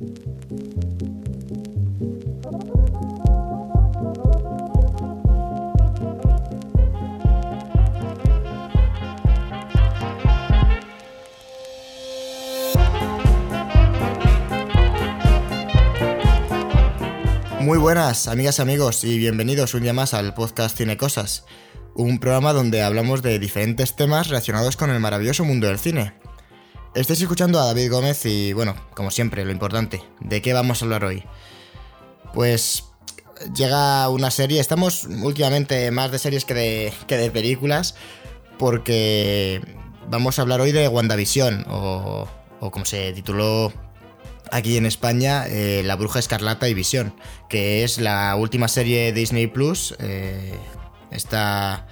Muy buenas, amigas y amigos, y bienvenidos un día más al podcast Cine Cosas, un programa donde hablamos de diferentes temas relacionados con el maravilloso mundo del cine. Estáis escuchando a David Gómez y, bueno, como siempre, lo importante, ¿de qué vamos a hablar hoy? Pues llega una serie, estamos últimamente más de series que de, que de películas, porque vamos a hablar hoy de WandaVision, o, o como se tituló aquí en España eh, La Bruja Escarlata y Visión, que es la última serie de Disney Plus. eh, está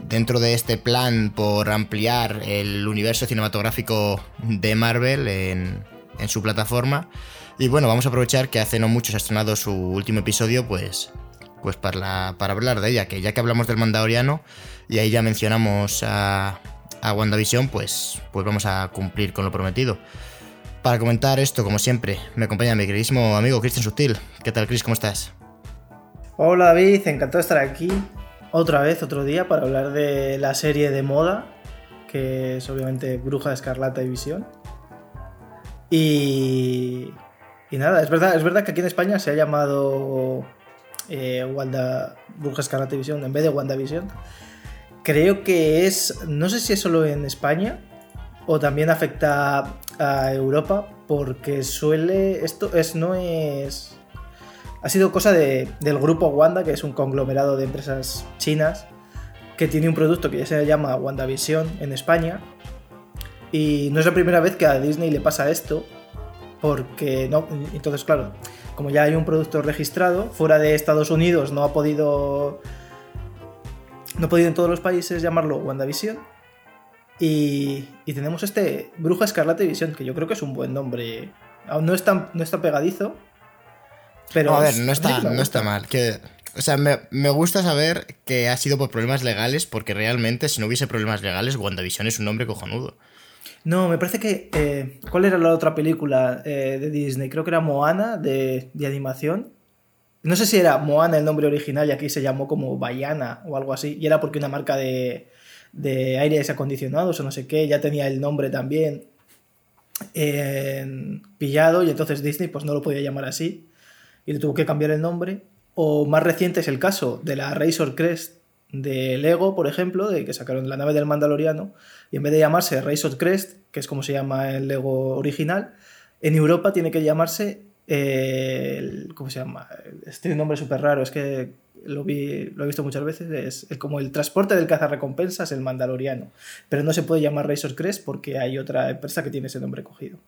dentro de este plan por ampliar el universo cinematográfico de Marvel en, su plataforma. Y bueno, vamos a aprovechar que hace no mucho se ha estrenado su último episodio, pues, pues para hablar de ella, que ya que hablamos del Mandaloriano y ahí ya mencionamos a, a WandaVision, pues, pues vamos a cumplir con lo prometido. Para comentar esto, como siempre, me acompaña mi queridísimo amigo Cristian Sutil. ¿Qué tal, Chris? ¿Cómo estás? Hola David, encantado de estar aquí otra vez, otro día, para hablar de la serie de moda, que es obviamente Bruja Escarlata y Visión. Y, y nada, es verdad, es verdad que aquí en España se ha llamado eh, Wanda, Bruja Escarlata y Visión en vez de WandaVision. Creo que es, no sé si es solo en España o también afecta a Europa, porque suele, esto es, no es ha sido cosa de- del grupo Wanda, que es un conglomerado de empresas chinas, que tiene un producto que ya se llama WandaVision en España. Y no es la primera vez que a Disney le pasa esto, porque no. Entonces, claro, como ya hay un producto registrado, fuera de Estados Unidos no ha podido. No ha podido en todos los países llamarlo WandaVision. Y, y tenemos este Bruja Escarlata Visión, que yo creo que es un buen nombre. Aún no es tan, no está pegadizo, pero No, a ver, no está, no está mal. Que, o sea, me, me gusta saber que ha sido por problemas legales, porque realmente, si no hubiese problemas legales, WandaVision es un nombre cojonudo. No, me parece que. eh, ¿Cuál era la otra película eh, de Disney? Creo que era Moana de, de animación. No sé si era Moana el nombre original y aquí se llamó como Bayana o algo así. Y era porque una marca de, de aires acondicionados o no sé qué ya tenía el nombre también eh, pillado y entonces Disney pues no lo podía llamar así y tuvo que cambiar el nombre. O más reciente es el caso de la Razor Crest de Lego, por ejemplo, de que sacaron la nave del Mandaloriano, y en vez de llamarse Razor Crest, que es como se llama el Lego original, en Europa tiene que llamarse. eh, ¿Cómo se llama? Este nombre súper raro, es que lo, vi, lo he visto muchas veces. Es el- como el transporte del cazarrecompensas, el Mandaloriano. Pero no se puede llamar Razor Crest porque hay otra empresa que tiene ese nombre cogido.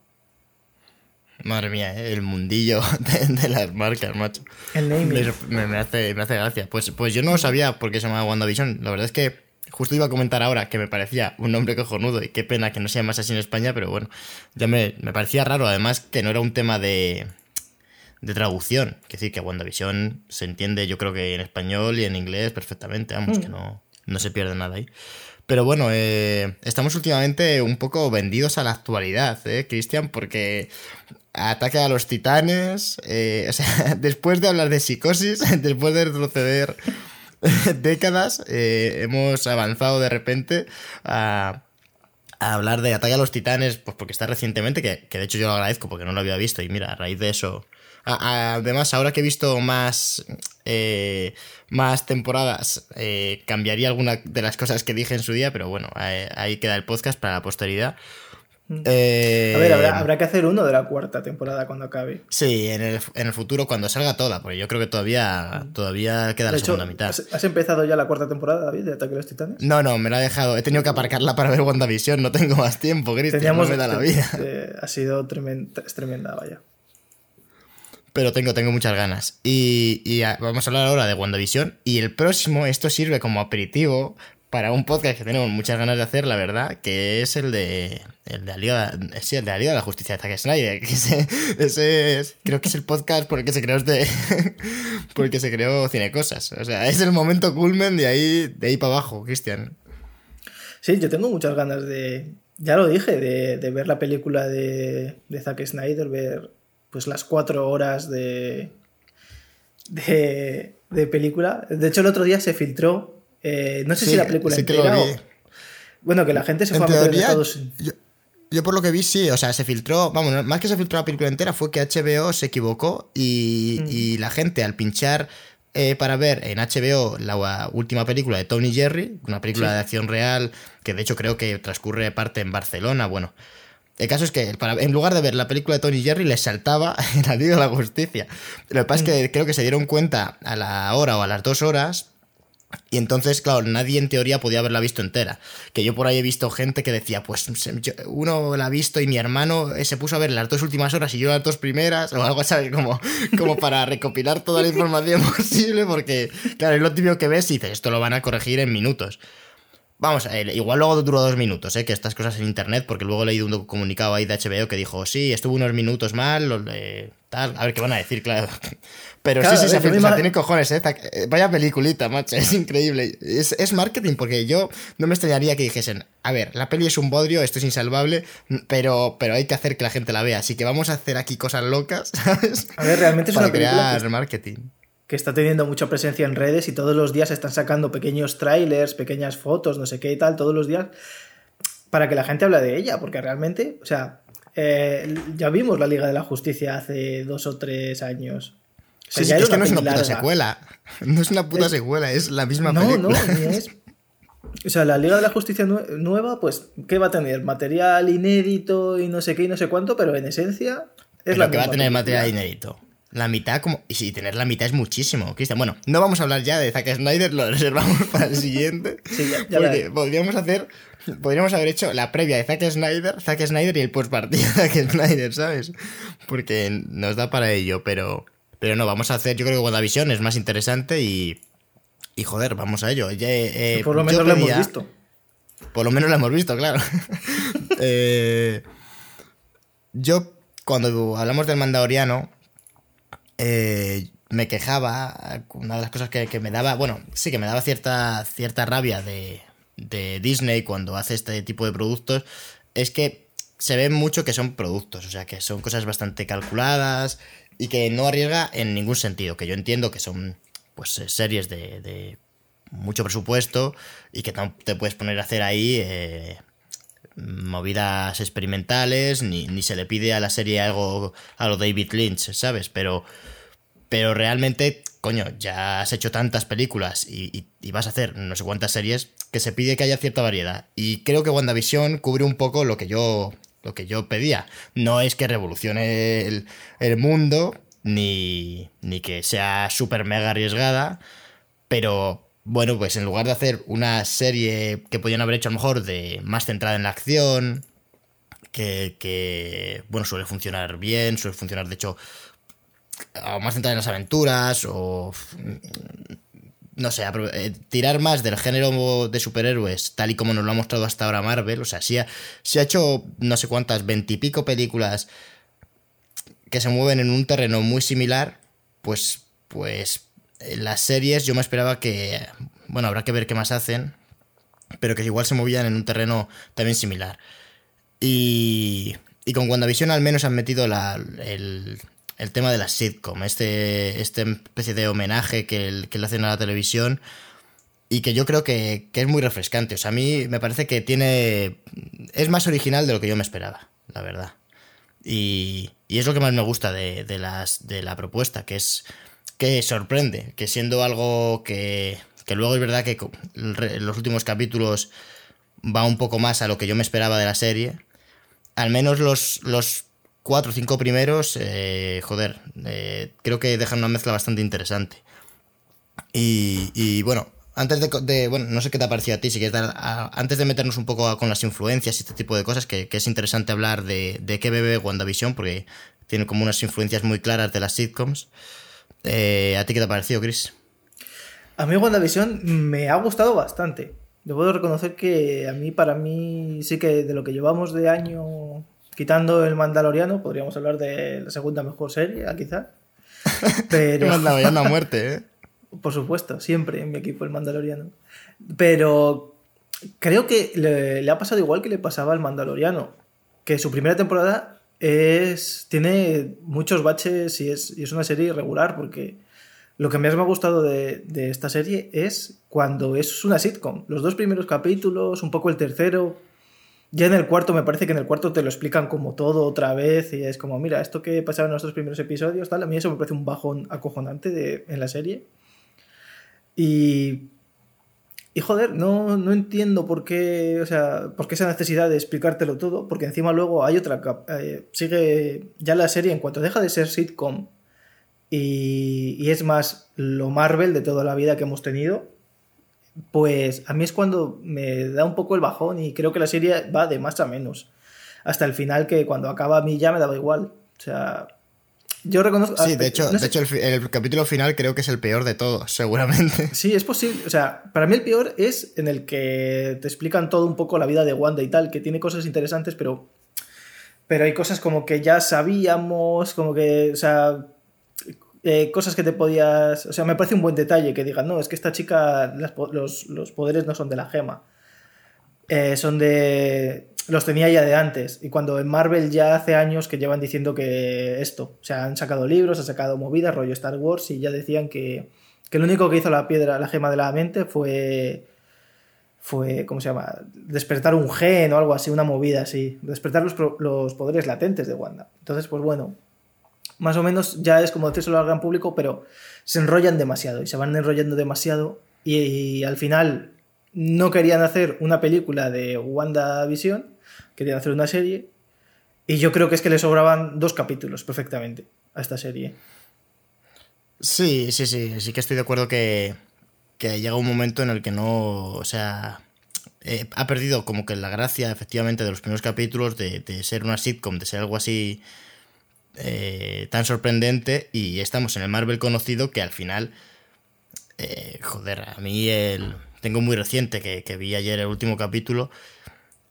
Madre mía, ¿eh? el mundillo de, de las marcas, macho. El naming. Me, me- hace, me hace gracia. Pues, pues yo no sabía por qué se llamaba WandaVision. La verdad es que justo iba a comentar ahora que me parecía un nombre cojonudo y qué pena que no se llamase así en España, pero bueno, ya me, me parecía raro. Además, que no era un tema de, de traducción. Es decir, que WandaVision se entiende, yo creo que en español y en inglés perfectamente. Vamos, que no, no se pierde nada ahí. Pero bueno, eh, estamos últimamente un poco vendidos a la actualidad, ¿eh, Cristian? Porque ataque a los titanes, eh, o sea, después de hablar de psicosis, después de retroceder décadas, eh, hemos avanzado de repente a, hablar de Ataque a los Titanes, pues porque está recientemente, que, que de hecho yo lo agradezco porque no lo había visto y mira, a raíz de eso... a- además, ahora que he visto más, eh, más temporadas, eh, cambiaría alguna de las cosas que dije en su día, pero bueno, ahí queda el podcast para la posteridad. Eh, A ver, habrá, habrá que hacer uno de la cuarta temporada cuando acabe. Sí, en el, en el futuro, cuando salga toda, porque yo creo que todavía, todavía queda De la hecho, segunda mitad. ¿has, empezado ya la cuarta temporada, David, de Ataque a los Titanes? No, no, me la he dejado. He tenido que aparcarla para ver WandaVision. No tengo más tiempo, Cristian. No me da la vida. eh, ha sido tremenda, es tremenda, vaya. Pero tengo, tengo muchas ganas. Y, y a- vamos a hablar ahora de WandaVision. Y el próximo, esto sirve como aperitivo para un podcast que tenemos muchas ganas de hacer, la verdad, que es el de el de la Liga, sí, el de la Liga de la Justicia de Zack Snyder. Que ese, ese es- creo que es el podcast por el que se creó este, por el que se creó Cinecosas. O sea, es el momento culmen de ahí, de ahí para abajo, Cristian. Sí, yo tengo muchas ganas de. Ya lo dije, de, de ver la película de, de Zack Snyder, ver pues las cuatro horas de, de, de película. De hecho, el otro día se filtró, eh, no sé si la película sí entera o- Bueno, que la gente se En fue a meter en teoría, Estados Unidos. yo, yo por lo que vi, sí, o sea, se filtró, vamos, más que se filtró la película entera, fue que HBO se equivocó y, Mm. y la gente al pinchar eh, para ver en HBO la última película de Tony Jerry, una película Sí. de acción real, que de hecho creo que transcurre parte en Barcelona, bueno. El caso es que para, en lugar de ver la película de Tony Jerry les saltaba en la Liga de la Justicia. Lo que pasa es Mm. que creo que se dieron cuenta a la hora o a las dos horas y entonces, claro, nadie en teoría podía haberla visto entera. Que yo por ahí he visto gente que decía, pues uno la ha visto y mi hermano eh, se puso a ver las dos últimas horas y yo las dos primeras, o algo, ¿sabes? Como, como para recopilar toda la información posible, porque, claro, es lo que ves y dices, esto lo van a corregir en minutos. Vamos, igual luego duró dos minutos, ¿eh? Que estas cosas en internet, porque luego he leído un comunicado ahí de HBO que dijo, sí, estuvo unos minutos mal, eh, tal, a ver qué van a decir, claro. Pero Claro, sí, sí, se ima- tiene cojones, ¿eh? Eh, Vaya peliculita, macho, es increíble. Es, es marketing, porque yo no me extrañaría que dijesen, a ver, la peli es un bodrio, esto es insalvable, pero, pero hay que hacer que la gente la vea, así que vamos a hacer aquí cosas locas, ¿sabes? A ver, realmente es Para una película crear que- marketing. Que está teniendo mucha presencia en redes y todos los días están sacando pequeños trailers, pequeñas fotos, no sé qué y tal, todos los días, para que la gente hable de ella, porque realmente, o sea, eh, ya vimos la Liga de la Justicia hace dos o tres años. O sea, Sí, sí, es que no es una puta larga. secuela. No es una puta Es- secuela, es la misma No, no, película. ni es. O sea, la Liga de la Justicia nue- nueva, pues, ¿qué va a tener? Material inédito y no sé qué y no sé cuánto, pero en esencia es Pero la que va a misma tener película. material inédito. La mitad, como. Y si tener la mitad es muchísimo, Cristian. Bueno, no vamos a hablar ya de Zack Snyder, lo reservamos para el siguiente. Sí, ya- ya porque veré. podríamos hacer. Podríamos haber hecho la previa de Zack Snyder, Zack Snyder y el postpartido de Zack Snyder, ¿sabes? Porque nos da para ello, pero. Pero no, vamos a hacer. Yo creo que WandaVision es más interesante y. Y joder, vamos a ello. Ya, eh, Por lo menos lo hemos visto. por lo menos lo hemos visto, claro. Eh, yo, cuando hablamos del Mandaloriano, eh, me quejaba. Una de las cosas que, me daba. Bueno, sí que me daba cierta, cierta rabia de, de Disney cuando hace este tipo de productos. Es que se ve mucho que son productos. O sea, que son cosas bastante calculadas. Y que no arriesga en ningún sentido. Que yo entiendo que son pues eh, series de, mucho presupuesto y que te puedes poner a hacer ahí eh, movidas experimentales, ni, ni se le pide a la serie algo a lo David Lynch, ¿sabes? Pero, pero realmente, coño, ya has hecho tantas películas y, vas a hacer no sé cuántas series que se pide que haya cierta variedad. Y creo que WandaVision cubre un poco lo que yo, lo que yo pedía. No es que revolucione el, el mundo, ni, ni que sea súper mega arriesgada, pero bueno, pues en lugar de hacer una serie que podían haber hecho a lo mejor de más centrada en la acción, que, que, bueno, suele funcionar bien, suele funcionar de hecho más centrada en las aventuras o no sé, eh, tirar más del género de superhéroes tal y como nos lo ha mostrado hasta ahora Marvel, o sea, si ha, sí ha hecho no sé cuántas, veintipico películas que se mueven en un terreno muy similar, pues, pues las series yo me esperaba que, bueno, habrá que ver qué más hacen, pero que igual se movían en un terreno también similar. Y, y con WandaVision al menos han metido la, el, el tema de la sitcom, este, este especie de homenaje que, que le hacen a la televisión y que yo creo que, que es muy refrescante. O sea, a mí me parece que tiene... es más original de lo que yo me esperaba, la verdad. Y, y es lo que más me gusta de, de las, de la propuesta, que es que sorprende, que siendo algo que, que luego es verdad que en los últimos capítulos va un poco más a lo que yo me esperaba de la serie, al menos los, los cuatro o cinco primeros, eh, joder, eh, creo que dejan una mezcla bastante interesante. Y, y, bueno, antes de, Bueno, no sé qué te ha parecido a ti, si quieres dar- antes de meternos un poco con las influencias y este tipo de cosas, que, que es interesante hablar de, de qué bebe WandaVision, porque tiene como unas influencias muy claras de las sitcoms. Eh, ¿A ti qué te ha parecido, Chris? A mí WandaVision me ha gustado bastante. Debo de reconocer que a mí, para mí, sí que de lo que llevamos de año, quitando el Mandaloriano, podríamos hablar de la segunda mejor serie, ah, quizá. Pero, Mandaloriano a muerte, ¿eh? por supuesto, siempre en mi equipo el Mandaloriano. Pero creo que le, le ha pasado igual que le pasaba al Mandaloriano, que su primera temporada es, tiene muchos baches y es, y es una serie irregular porque lo que más me ha gustado de, de, esta serie es cuando es una sitcom. Los dos primeros capítulos, un poco el tercero. Ya en el cuarto, me parece que en el cuarto te lo explican como todo otra vez y es como, mira, esto que pasaba en los dos primeros episodios, tal, a mí eso me parece un bajón acojonante de, en la serie. Y y joder, no, no entiendo por qué, o sea, por qué esa necesidad de explicártelo todo, porque encima luego hay otra, eh, sigue ya la serie en cuanto deja de ser sitcom y, y, es más lo Marvel de toda la vida que hemos tenido, pues a mí es cuando me da un poco el bajón y creo que la serie va de más a menos. Hasta el final que cuando acaba a mí ya me daba igual. O sea, yo reconozco. Sí, de hecho, no de hecho el, el, capítulo final creo que es el peor de todos, seguramente. Sí, es posible. O sea, para mí el peor es en el que te explican todo un poco la vida de Wanda y tal, que tiene cosas interesantes, pero. Pero hay cosas como que ya sabíamos, como que. O sea. Eh, cosas que te podías. O sea, me parece un buen detalle que digan, no, es que esta chica, las, los, los, poderes no son de la gema. Eh, son de los tenía ya de antes. Y cuando en Marvel ya hace años que llevan diciendo que esto, o sea, han sacado libros, han sacado movidas, rollo Star Wars, y ya decían que, que lo único que hizo la piedra, la gema de la mente fue. Fue, ¿cómo se llama? Despertar un gen o algo así, una movida así. Despertar los, los poderes latentes de Wanda. Entonces, pues bueno, más o menos ya es como decírselo al gran público, pero se enrollan demasiado y se van enrollando demasiado. Y, y al final no querían hacer una película de WandaVision, querían hacer una serie. Y yo creo que es que le sobraban dos capítulos perfectamente a esta serie. Sí, sí, sí. Sí que estoy de acuerdo que, que llega un momento en el que no. O sea. Eh, ha perdido como que la gracia, efectivamente, de los primeros capítulos, de, ser una sitcom, de ser algo así. Eh, tan sorprendente. Y estamos en el Marvel conocido que al final. Eh, joder, a mí el. Tengo muy reciente que vi ayer el último capítulo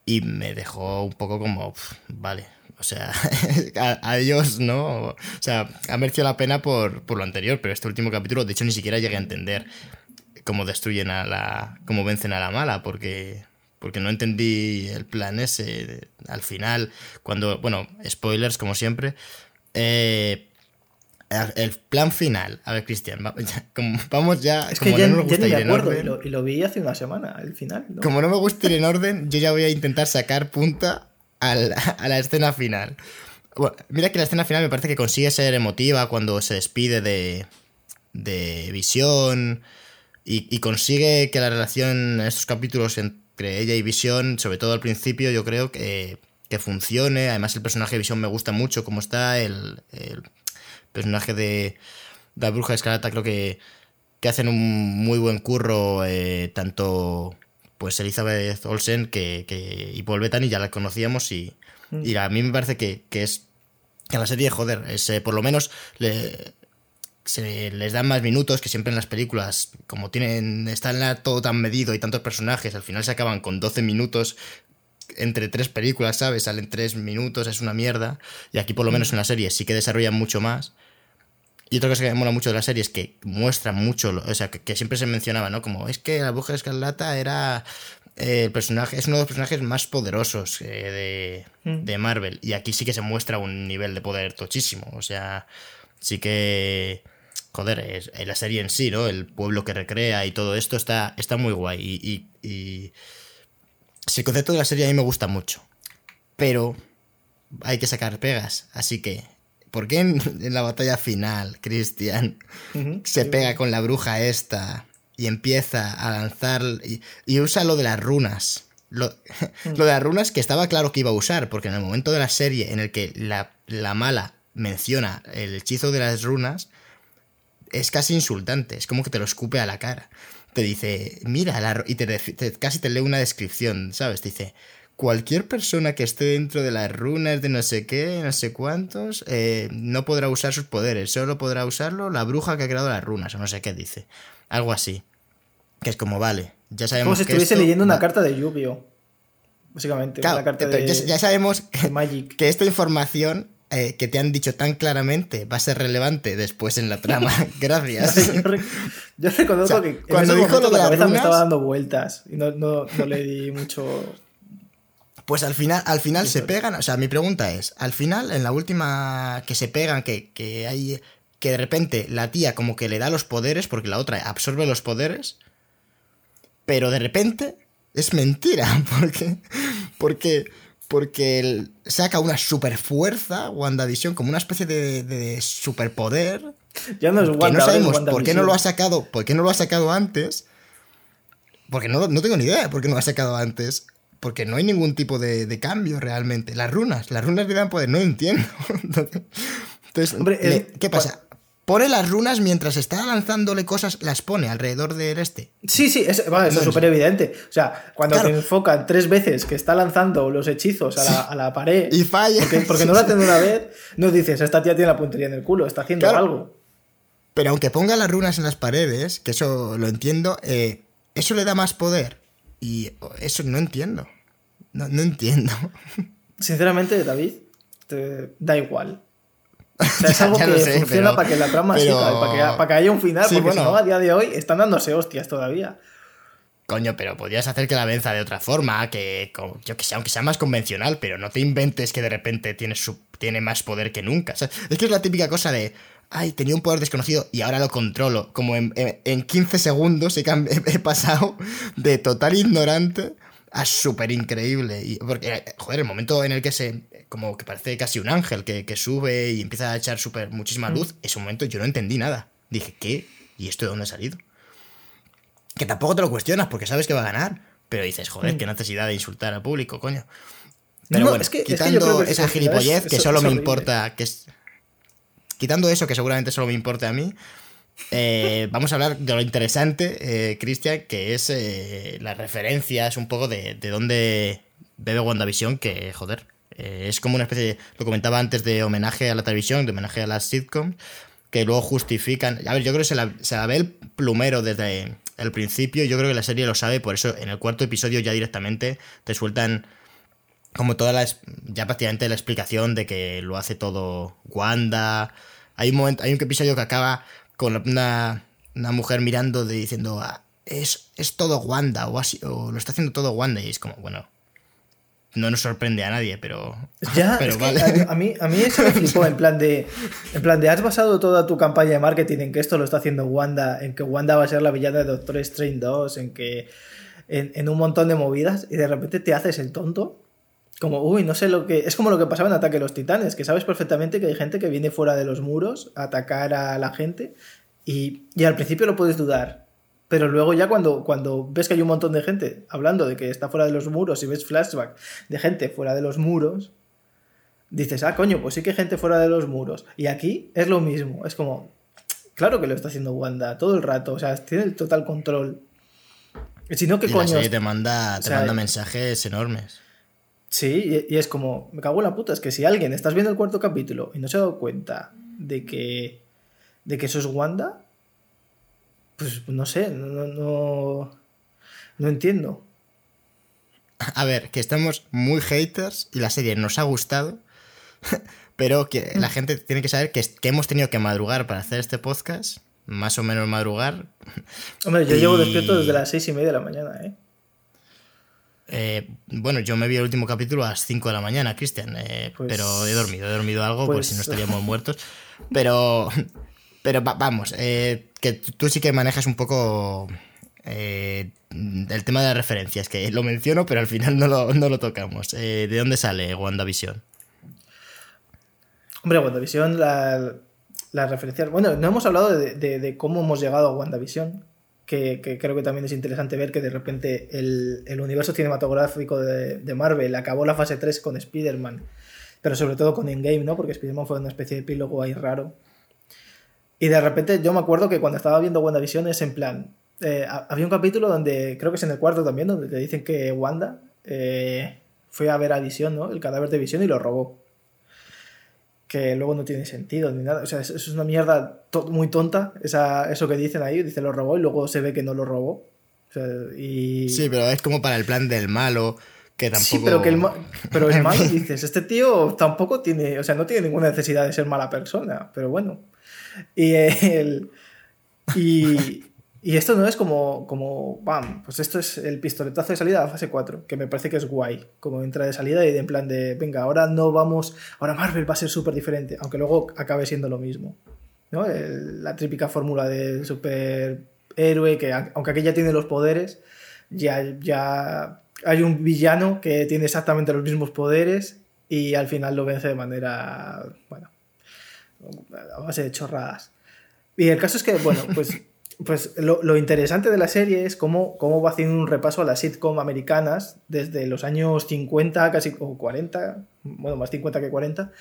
y me dejó un poco como, vale, o sea, a, ellos, ¿no? O sea, ha merecido la pena por, por, lo anterior, pero este último capítulo, de hecho, ni siquiera llegué a entender cómo destruyen a la. cómo vencen a la mala, porque. Porque no entendí el plan ese. Al final, cuando. Bueno, spoilers, como siempre. Eh, el plan final. A ver, Cristian, vamos ya. Es que ya, no me gusta ya ir acuerdo, y lo, y lo, vi hace una semana, el final. ¿no? Como no me gusta ir en orden, yo ya voy a intentar sacar punta al, a la escena final. Bueno, mira que la escena final me parece que consigue ser emotiva cuando se despide de, de Visión y, y consigue que la relación en estos capítulos entre ella y Visión, sobre todo al principio, yo creo que, que funcione. Además, el personaje de Visión me gusta mucho, como está el, el personaje de, la bruja escarlata creo que, que hacen un muy buen curro eh, tanto pues Elizabeth Olsen que, que, y Paul Bettany ya la conocíamos y, mm. y a mí me parece que, que es que la serie, joder, es, eh, por lo menos le, se les dan más minutos que siempre en las películas, como tienen, está todo tan medido y tantos personajes, al final se acaban con 12 minutos entre tres películas, ¿sabes? Salen tres minutos, es una mierda. Y aquí por lo menos en la serie sí que desarrollan mucho más. Y otra cosa que me mola mucho de la serie es que muestra mucho, o sea, que, siempre se mencionaba, ¿no? Como es que la bruja escarlata era eh, el personaje, es uno de los personajes más poderosos eh, de, mm. de, Marvel. Y aquí sí que se muestra un nivel de poder tochísimo. O sea, sí que. Joder, es, la serie en sí, ¿no? El pueblo que recrea y todo esto está, está muy guay. Y, y, y. Si el concepto de la serie a mí me gusta mucho. Pero hay que sacar pegas. Así que ¿Por qué en, la batalla final, Christian se pega con la bruja esta y empieza a lanzar y, usa lo de las runas? Lo, lo, de las runas que estaba claro que iba a usar, porque en el momento de la serie en el que la, la mala menciona el hechizo de las runas, es casi insultante, es como que te lo escupe a la cara. Te dice, mira, la, y te, te, casi te lee una descripción, ¿sabes? Te dice, cualquier persona que esté dentro de las runas de no sé qué, no sé cuántos, eh, no podrá usar sus poderes, solo podrá usarlo la bruja que ha creado las runas, o no sé qué dice. Algo así. Que es como, vale, ya sabemos Como si estuviese leyendo una carta de Yu-Gi-Oh! Básicamente, claro, carta de, ya, ya, sabemos que, que esta información eh, que te han dicho tan claramente va a ser relevante después en la trama. Gracias. yo, reconozco o sea, que cuando dijo lo de la cabeza runas, me estaba dando vueltas y no, no, no le di mucho Pues al final, al final se pegan. O sea, mi pregunta es: al final, en la última que se pegan, que, que hay. Que de repente la tía como que le da los poderes, porque la otra absorbe los poderes. Pero de repente es mentira. Porque. Porque. Porque saca una super fuerza, WandaVision, como una especie de, de superpoder. Ya no es Wanda, que no sabemos por qué no lo ha sacado. ¿Por qué no lo ha sacado antes? Porque no, no tengo ni idea de por qué no lo ha sacado antes porque no hay ningún tipo de, cambio realmente. Las runas, las runas le dan poder, no entiendo. Entonces, Hombre, ¿qué pasa? Pone las runas mientras está lanzándole cosas, las pone alrededor del este. Sí, sí, es, eso es súper evidente. O sea, cuando te enfocan tres veces que está lanzando los hechizos a la, pared. Y falla. Porque, no lo hacen una vez, no dices, esta tía tiene la puntería en el culo, está haciendo algo. Pero aunque ponga las runas en las paredes, que eso lo entiendo, eh, eso le da más poder. Y eso no entiendo. No, entiendo. Sinceramente, David, te da igual. O sea, es algo que funciona para que la trama siga, para que, haya un final, porque si no, a día de hoy están dándose hostias todavía. Coño, pero podrías hacer que la venza de otra forma, que yo que sé, aunque sea más convencional, pero no te inventes que de repente tiene, su, tiene más poder que nunca. es que es la típica cosa de, ay, tenía un poder desconocido y ahora lo controlo. Como en, en, 15 segundos he, he, pasado de total ignorante a súper increíble. Y, porque, joder, el momento en el que se. como que parece casi un ángel que, sube y empieza a echar super, muchísima mm. luz, ese momento yo no entendí nada. Dije, ¿qué? ¿Y esto de dónde ha salido? Que tampoco te lo cuestionas porque sabes que va a ganar. Pero dices, joder, mm. qué necesidad de insultar al público, coño. Pero bueno, es que, quitando esa gilipollez que solo me importa. que es, quitando eso, que seguramente solo me importe a mí, eh, vamos a hablar de lo interesante, eh, Cristian, que es eh, las referencias un poco de, de dónde bebe WandaVision, que, joder, es como una especie, de, lo comentaba antes, de homenaje a la televisión, de homenaje a las sitcoms, que luego justifican. A ver, yo creo que se la, se la ve el plumero desde el principio, yo creo que la serie lo sabe, por eso en el cuarto episodio ya directamente te sueltan como toda la, ya prácticamente la explicación de que lo hace todo Wanda. Hay un momento, hay un episodio que acaba con una, mujer mirando de, diciendo, ah, es, es todo Wanda, o, así, o lo está haciendo todo Wanda, y es como, bueno, no nos sorprende a nadie, pero. Ya, pero a, mí, a mí eso me flipó, en plan de. En plan de, has basado toda tu campaña de marketing en que esto lo está haciendo Wanda, en que Wanda va a ser la villana de Doctor Strange 2, en que. En, en un montón de movidas, y de repente te haces el tonto como, uy, no sé lo que. Es como lo que pasaba en Ataque a los Titanes, que sabes perfectamente que hay gente que viene fuera de los muros a atacar a la gente y, al principio lo puedes dudar. Pero luego ya cuando, cuando ves que hay un montón de gente hablando de que está fuera de los muros y ves flashback de gente fuera de los muros, dices, ah, coño, pues sí que hay gente fuera de los muros. Y aquí es lo mismo. Es como, claro que lo está haciendo Wanda todo el rato. O sea, tiene el total control. Si no, ¿qué y coño? te manda, te manda mensajes enormes. Sí, y, es como, me cago en la puta, es que si alguien estás viendo el cuarto capítulo y no se ha dado cuenta de que, de que eso es Wanda, pues no sé, no, no, no entiendo. A ver, que estamos muy haters y la serie nos ha gustado, pero que la mm. gente tiene que saber que, que hemos tenido que madrugar para hacer este podcast, más o menos madrugar. Hombre, yo llevo despierto desde las seis y media de la mañana, ¿eh? Eh, bueno, yo me vi el último capítulo a las 5 de la mañana, Cristian, eh, pues pero he dormido, he dormido algo, pues, si no estaríamos muertos. Pero, pero vamos, eh, que tú sí que manejas un poco el tema de las referencias, que lo menciono, pero al final no lo, tocamos. ¿De dónde sale WandaVision? Hombre, WandaVision, la, la referencia. Bueno, no hemos hablado de, de, cómo hemos llegado a WandaVision, que, creo que también es interesante ver que de repente el, universo cinematográfico de, Marvel acabó la fase 3 con Spider-Man, pero sobre todo con Endgame, ¿no? Porque Spider-Man fue una especie de epílogo ahí raro. Y de repente yo me acuerdo que cuando estaba viendo WandaVision es en plan... Eh, había un capítulo donde, creo que es en el cuarto también, donde te dicen que Wanda eh, fue a ver a Visión, ¿no? El cadáver de Visión y lo robó que luego no tiene sentido ni nada. O sea, es, una mierda muy tonta, esa, eso que dicen ahí, dice lo robó y luego se ve que no lo robó. y... Sí, pero es como para el plan del malo, que tampoco... Sí, pero, que el, pero el malo, dices, este tío tampoco tiene, o sea, no tiene ninguna necesidad de ser mala persona, pero bueno. Y el... Y, Y esto no es como, como, bam, pues esto es el pistoletazo de salida a fase 4, que me parece que es guay, como entra de salida y de en plan de, venga, ahora no vamos, ahora Marvel va a ser súper diferente, aunque luego acabe siendo lo mismo. ¿no? la típica fórmula del superhéroe, que aunque aquí ya tiene los poderes, ya, ya hay un villano que tiene exactamente los mismos poderes y al final lo vence de manera, bueno, a base de chorradas. Y el caso es que, bueno, pues pues lo, interesante de la serie es cómo, cómo, va haciendo un repaso a las sitcom americanas desde los años 50, casi o 40, bueno, más 50 que 40,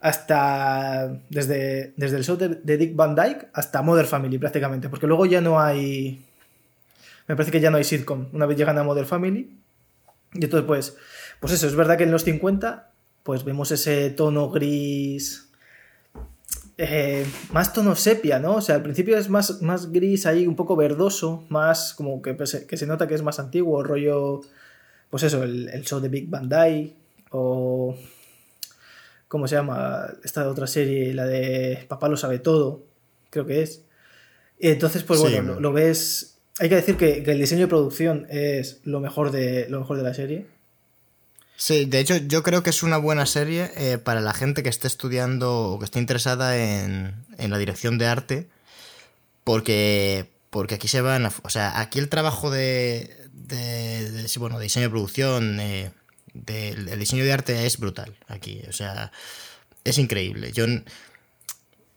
hasta desde, desde el show de, Dick Van Dyke hasta Mother Family prácticamente, porque luego ya no hay, me parece que ya no hay sitcom, una vez llegan a Mother Family, y entonces pues, pues eso, es verdad que en los 50 pues vemos ese tono gris eh, más tono sepia, ¿no? O sea, al principio es más, más gris ahí, un poco verdoso, más como que, pues, que se nota que es más antiguo, rollo, pues eso, el, show de Big Bandai o... ¿Cómo se llama? Esta otra serie, la de Papá lo sabe todo, creo que es. Y entonces, pues bueno, lo, ves... Hay que decir que, que, el diseño de producción es lo mejor de, lo mejor de la serie. Sí, de hecho yo creo que es una buena serie eh, para la gente que esté estudiando o que esté interesada en, la dirección de arte, porque, porque aquí se van, o sea, aquí el trabajo de, de, bueno, diseño de producción, eh, el diseño de arte es brutal aquí, o sea, es increíble. Yo,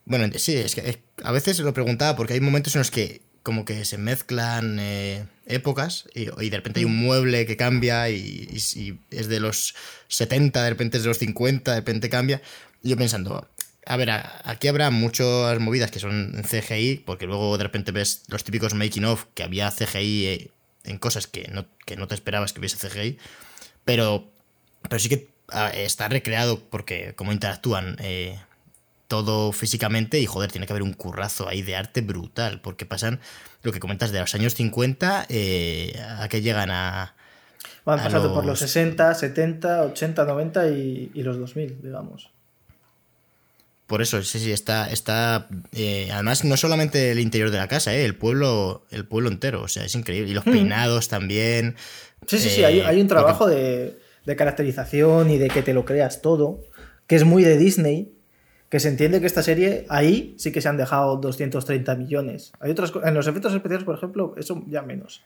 bueno, sí, es que a veces lo preguntaba porque hay momentos en los que como que se mezclan eh, épocas y, de repente hay un mueble que cambia y, es de los 70, de repente es de los 50, de repente cambia. Y yo pensando, a ver, aquí habrá muchas movidas que son CGI, porque luego de repente ves los típicos making of que había CGI eh, en cosas que no, que no te esperabas que hubiese CGI, pero, pero sí que ah, está recreado porque como interactúan. Eh, todo físicamente y joder, tiene que haber un currazo ahí de arte brutal, porque pasan lo que comentas de los años 50 eh, a que llegan a... Van pasando por los 60, 70, 80, 90 y, los 2000, digamos. Por eso, sí, sí, está, está eh, además no solamente el interior de la casa, eh, el pueblo, el pueblo entero, o sea, es increíble. Y los hmm. peinados también. Sí, sí, sí, hay, hay, un trabajo de, de caracterización y de que te lo creas todo, que es muy de Disney, que se entiende que esta serie, ahí sí que se han dejado 230 millones. Hay otras En los efectos especiales, por ejemplo, eso ya menos.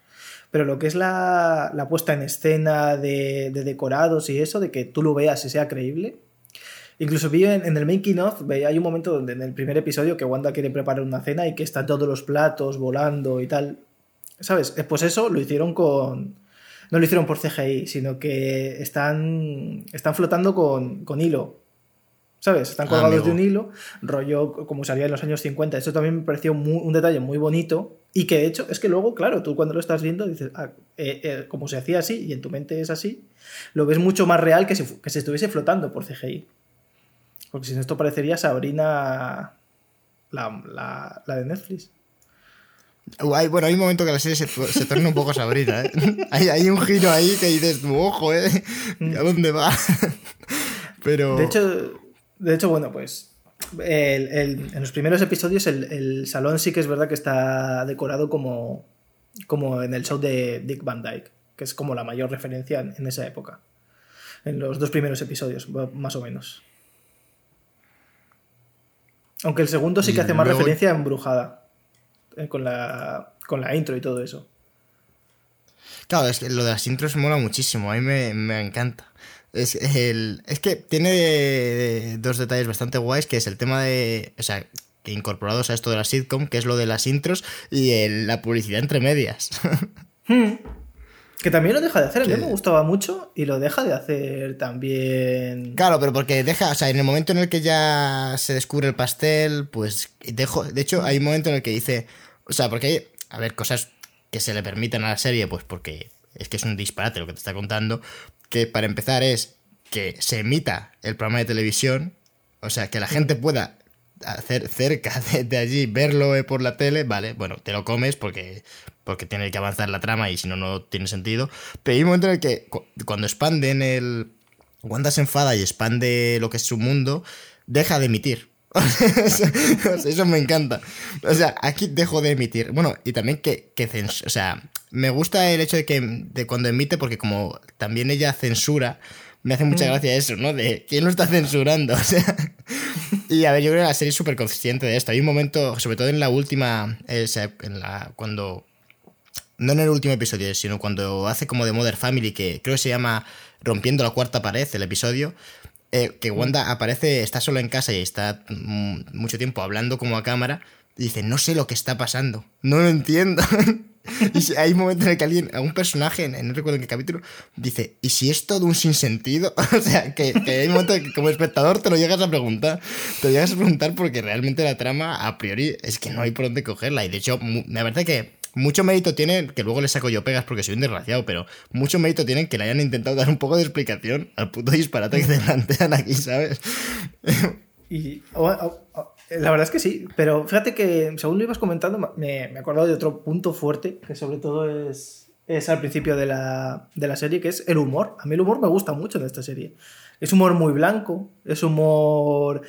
Pero lo que es la, la puesta en escena de, decorados y eso, de que tú lo veas y sea creíble. Incluso vi en, el making of, hay un momento donde en el primer episodio que Wanda quiere preparar una cena y que están todos los platos volando y tal. ¿Sabes? Eh, pues eso lo hicieron con. No lo hicieron por CGI, sino que están, están flotando con, con hilo. ¿Sabes? Están colgados de un hilo, rollo como salía en los años 50. Eso también me pareció un detalle muy bonito y que de hecho es que luego, claro, tú cuando lo estás viendo dices, ah, eh, eh, como se hacía así y en tu mente es así, lo ves mucho más real que si, que se estuviese flotando por CGI. Porque si no, esto parecería Sabrina, la, de Netflix. bueno, hay un momento que la serie se, torna un poco Sabrina, ¿eh? hay, un giro ahí que dices, ojo, ¿eh? ¿A dónde va? Pero... De hecho, de hecho, bueno, pues en los primeros episodios el, salón sí que es verdad que está decorado como, como en el show de Dick Van Dyke, que es como la mayor referencia en, esa época. En los dos primeros episodios, más o menos. Aunque el segundo sí que hace más referencia a Embrujada, eh, con, la, con la intro y todo eso. Claro, es que lo de las intros mola muchísimo, a mí me, me encanta. Es, el, es que tiene dos detalles bastante guays, que es el tema de... O sea, que incorporados a esto de la sitcom, que es lo de las intros y la publicidad entre medias. Hmm. Que también lo deja de hacer, a mí me gustaba mucho y lo deja de hacer también. Claro, pero porque deja, o sea, en el momento en el que ya se descubre el pastel, pues dejo, de hecho hay un momento en el que dice, o sea, porque hay, a ver, cosas que se le permiten a la serie, pues porque es que es un disparate lo que te está contando, que para empezar es que se emita el programa de televisión, o sea, que la gente pueda hacer cerca de, allí, verlo eh, por la tele, vale, bueno, te lo comes porque, porque tiene que avanzar la trama y si no, no tiene sentido. Pero hay un momento en el que cuando expanden el... Wanda se enfada y expande lo que es su mundo, deja de emitir. eso me encanta. O sea, aquí dejo de emitir. Bueno, y también que, que o sea, me gusta el hecho de que de cuando emite, porque como también ella censura, me hace mucha mm. gracia eso, ¿no? De quién lo está censurando. O sea. Y a ver, yo creo que la serie es súper consciente de esto. Hay un momento, sobre todo en la última. Eh, en la, cuando. No en el último episodio, sino cuando hace como de Mother Family, que creo que se llama Rompiendo la cuarta pared, el episodio. Eh, que Wanda aparece, está solo en casa y está mucho tiempo hablando como a cámara. Y dice, no sé lo que está pasando. No lo entiendo. y hay un momento en el que alguien, algún personaje, no recuerdo en qué capítulo, dice, ¿y si es todo un sinsentido? o sea, que, hay un momento que como espectador te lo llegas a preguntar. Te lo llegas a preguntar porque realmente la trama, a priori, es que no hay por dónde cogerla. Y de hecho, me parece que mucho mérito tiene, que luego le saco yo pegas porque soy un desgraciado, pero mucho mérito tienen que le hayan intentado dar un poco de explicación al puto disparate que te plantean aquí, ¿sabes? y la verdad es que sí, pero fíjate que según lo ibas comentando, me, me he acordado de otro punto fuerte, que sobre todo es, es al principio de la, de la serie, que es el humor. A mí el humor me gusta mucho de esta serie. Es humor muy blanco, es humor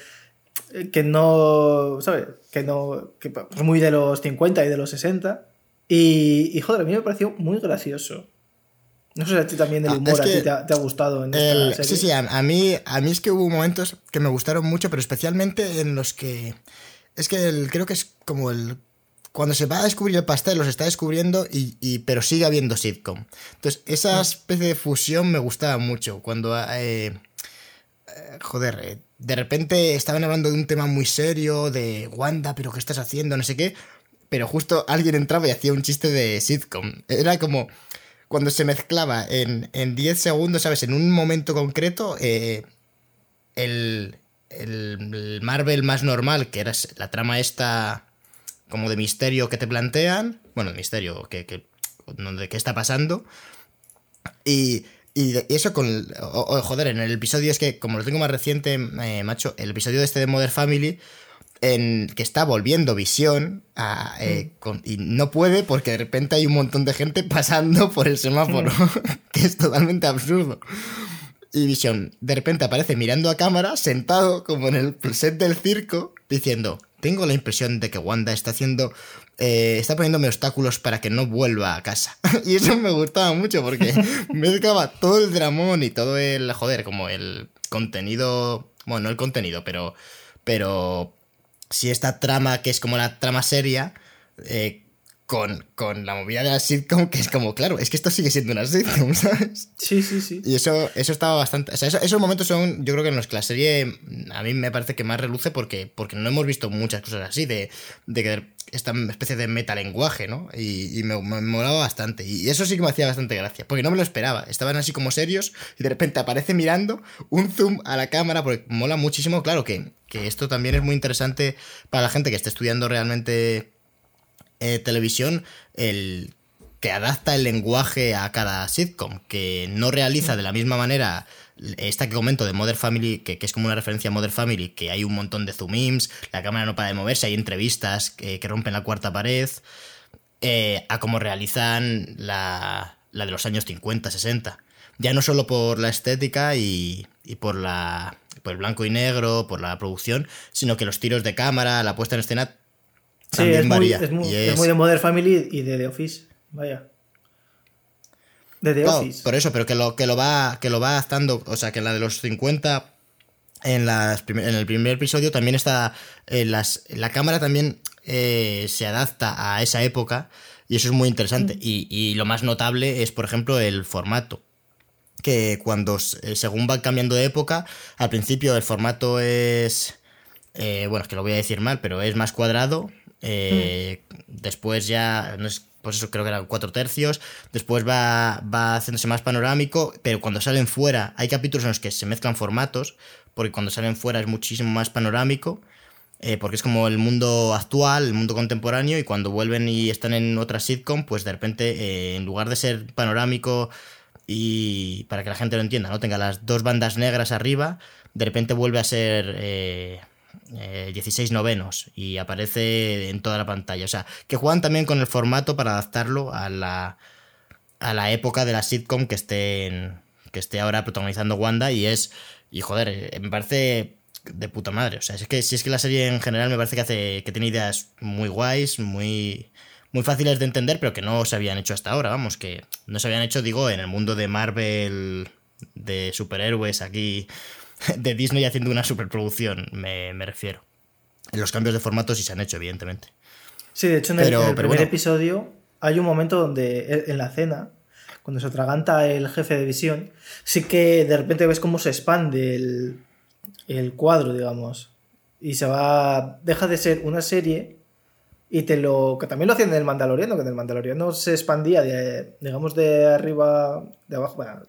que no, ¿sabes? Que no, que es pues muy de los 50 y de los 60. Y, y joder, a mí me pareció muy gracioso. No sé si a ti también el ah, humor a ti te ha, gustado en esta serie. Sí, sí, a, mí, a mí es que hubo momentos que me gustaron mucho, pero especialmente en los que. Es que creo que es como el. Cuando se va a descubrir el pastel, los está descubriendo, y, pero sigue habiendo sitcom. Entonces, esa mm. especie de fusión me gustaba mucho. Cuando. Eh, eh, joder, eh, de repente estaban hablando de un tema muy serio, de Wanda, pero ¿qué estás haciendo? No sé qué. Pero justo alguien entraba y hacía un chiste de sitcom. Era como cuando se mezclaba en, 10 segundos, ¿sabes? En un momento concreto, eh, el, el, Marvel más normal, que era la trama esta como de misterio que te plantean, bueno, de misterio, que, que, de qué está pasando, y, y eso con... joder, en el episodio es que, como lo tengo más reciente, eh, macho, el episodio de este de Mother Family en que está volviendo Visión eh, mm. y no puede porque de repente hay un montón de gente pasando por el semáforo, mm. que es totalmente absurdo. Y Visión de repente aparece mirando a cámara, sentado como en el set del circo, diciendo, tengo la impresión de que Wanda está haciendo... Eh, está poniéndome obstáculos para que no vuelva a casa. y eso me gustaba mucho porque mezclaba todo el dramón y todo el... Joder, como el contenido... Bueno, no el contenido, pero... Pero si esta trama, que es como la trama seria, eh, con, con, la movida de la sitcom, que es como, claro, es que esto sigue siendo una sitcom, ¿sabes? Sí, sí, sí. Y eso, eso estaba bastante. O sea, esos momentos son, yo creo que en los que la serie a mí me parece que más reluce porque, porque no hemos visto muchas cosas así, de, de que esta especie de metalenguaje, ¿no? Y, y me, me, molaba bastante. Y eso sí que me hacía bastante gracia, porque no me lo esperaba. Estaban así como serios y de repente aparece mirando un zoom a la cámara, porque mola muchísimo, claro que, que esto también es muy interesante para la gente que esté estudiando realmente eh, televisión el que adapta el lenguaje a cada sitcom, que no realiza de la misma manera esta que comento de Mother Family, que, es como una referencia a Mother Family, que hay un montón de zoom ins, la cámara no para de moverse, hay entrevistas que, rompen la cuarta pared, eh, a cómo realizan la, la de los años 50, 60. Ya no solo por la estética y, y por la por el blanco y negro, por la producción, sino que los tiros de cámara, la puesta en escena Sí, es muy, es, muy, de Modern Family y de The Office. Vaya. De The Office. Por eso, pero que lo, que lo va, que lo va adaptando. O sea, que en la de los 50. En, las, en el primer episodio también está. Las, la cámara también eh, se adapta a esa época. Y eso es muy interesante. Mm. Y, lo más notable es, por ejemplo, el formato. Que cuando, eh, según van cambiando de época, al principio el formato es. Eh, bueno, es que lo voy a decir mal, pero es más cuadrado eh, después ya, no es, pues eso creo que eran cuatro tercios. Después va, va haciéndose más panorámico, pero cuando salen fuera, hay capítulos en los que se mezclan formatos, porque cuando salen fuera es muchísimo más panorámico. Eh, porque es como el mundo actual, el mundo contemporáneo, y cuando vuelven y están en otra sitcom, pues de repente, eh, en lugar de ser panorámico y para que la gente lo entienda, ¿no? Tenga las dos bandas negras arriba, de repente vuelve a ser 16 eh, novenos y aparece en toda la pantalla. O sea, que juegan también con el formato para adaptarlo a la, a la época de la sitcom que esté, que esté ahora protagonizando Wanda y es, y joder, eh, me parece de puta madre. O sea, es que si es que la serie en general me parece que hace. que tiene ideas muy guays, muy. muy fáciles de entender, pero que no se habían hecho hasta ahora, vamos, que no se habían hecho, digo, en el mundo de Marvel, de superhéroes aquí, de Disney haciendo una superproducción, me, me refiero. Los cambios de formato sí se han hecho, evidentemente. Sí, de hecho en el, Pero- en el pero primer bueno. episodio hay un momento donde e, en la cena, cuando se atraganta el jefe de visión, sí que de repente ves cómo se expande el, el cuadro, digamos. Y se va. deja de ser una serie. Y te lo. que también lo hacían en el Mandaloriano, que en el Mandaloriano se expandía de, digamos, de arriba, de abajo. Bueno,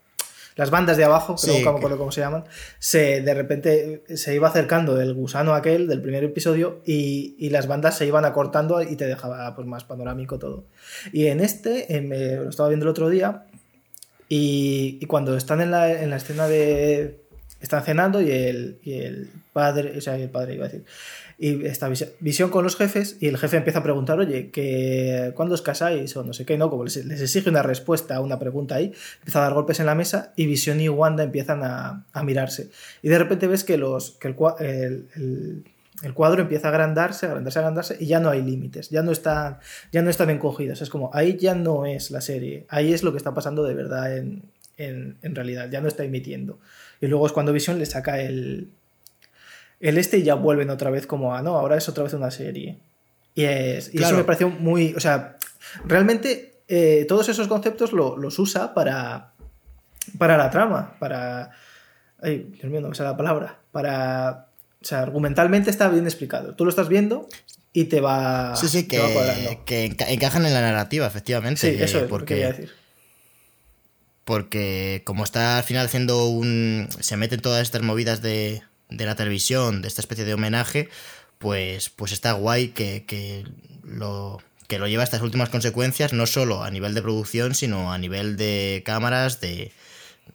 las bandas de abajo, Sí, creo que no me acuerdo cómo se llaman, se, de repente se iba acercando el gusano aquel del primer episodio y, y las bandas se iban acortando y te dejaba pues, más panorámico todo. Y en este, eh, me- lo estaba viendo el otro día, y, y cuando están en la, en la escena de... Están cenando y el, y el padre, o sea, el padre iba a decir, y esta visión, con los jefes y el jefe empieza a preguntar, oye, que ¿cuándo os casáis? O no sé qué, ¿no? Como les, exige una respuesta a una pregunta ahí, empieza a dar golpes en la mesa y Visión y Wanda empiezan a, a mirarse. Y de repente ves que, los, que el, cua- el- el- el cuadro empieza a agrandarse, agrandarse, agrandarse y ya no hay límites, ya no están, ya no están encogidos. Es como, ahí ya no es la serie, ahí es lo que está pasando de verdad en, en, realidad, ya no está emitiendo. Y luego es cuando Visión le saca el, el este y ya vuelven otra vez como a no, ahora es otra vez una serie. Y, es, y Claro. eso me pareció muy. O sea, realmente eh, todos esos conceptos lo- los usa para, para la trama, para. Ay, Dios mío, no me sale la palabra. Para. O sea, argumentalmente está bien explicado. Tú lo estás viendo y te va. Sí, sí, te va que, cuadrando. que enca- encajan en la narrativa, efectivamente. Sí, eso eh, es lo que porque, quería decir. porque como está al final haciendo un... se meten todas estas movidas de, de la televisión, de esta especie de homenaje, pues, pues está guay que, que lo que lo lleva a estas últimas consecuencias, no solo a nivel de producción, sino a nivel de cámaras, de,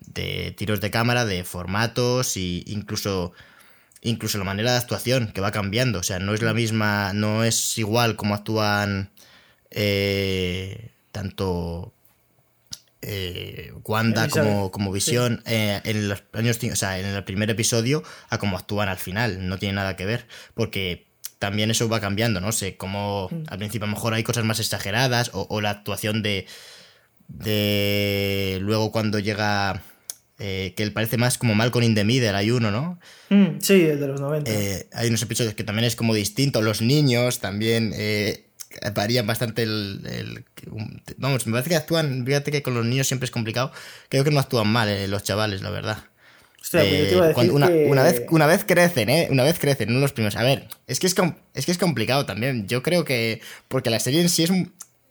de tiros de cámara, de formatos e incluso incluso la manera de actuación que va cambiando. O sea, no es la misma, no es igual como actúan eh, tanto eh, Wanda como, como Visión eh, en los años, o sea, en el primer episodio a cómo actúan al final. No tiene nada que ver. Porque también eso va cambiando, ¿no? sé como Mm. al principio a lo mejor hay cosas más exageradas o, o la actuación de, de luego cuando llega eh, que él parece más como Malcolm in the Middle, hay uno, ¿no? Mm, sí, el de los 90. Eh, hay unos episodios que también es como distinto. Los niños también varían bastante el, el- Vamos, me parece que actúan... Fíjate que con los niños siempre es complicado. Creo que no actúan mal eh, los chavales, la verdad. Hostia, pues yo te iba a Eh, decir una, que- una vez, una vez crecen, ¿eh? Una vez crecen, no los primeros. A ver, es que es, es que es complicado también. Yo creo que... Porque la serie en sí es,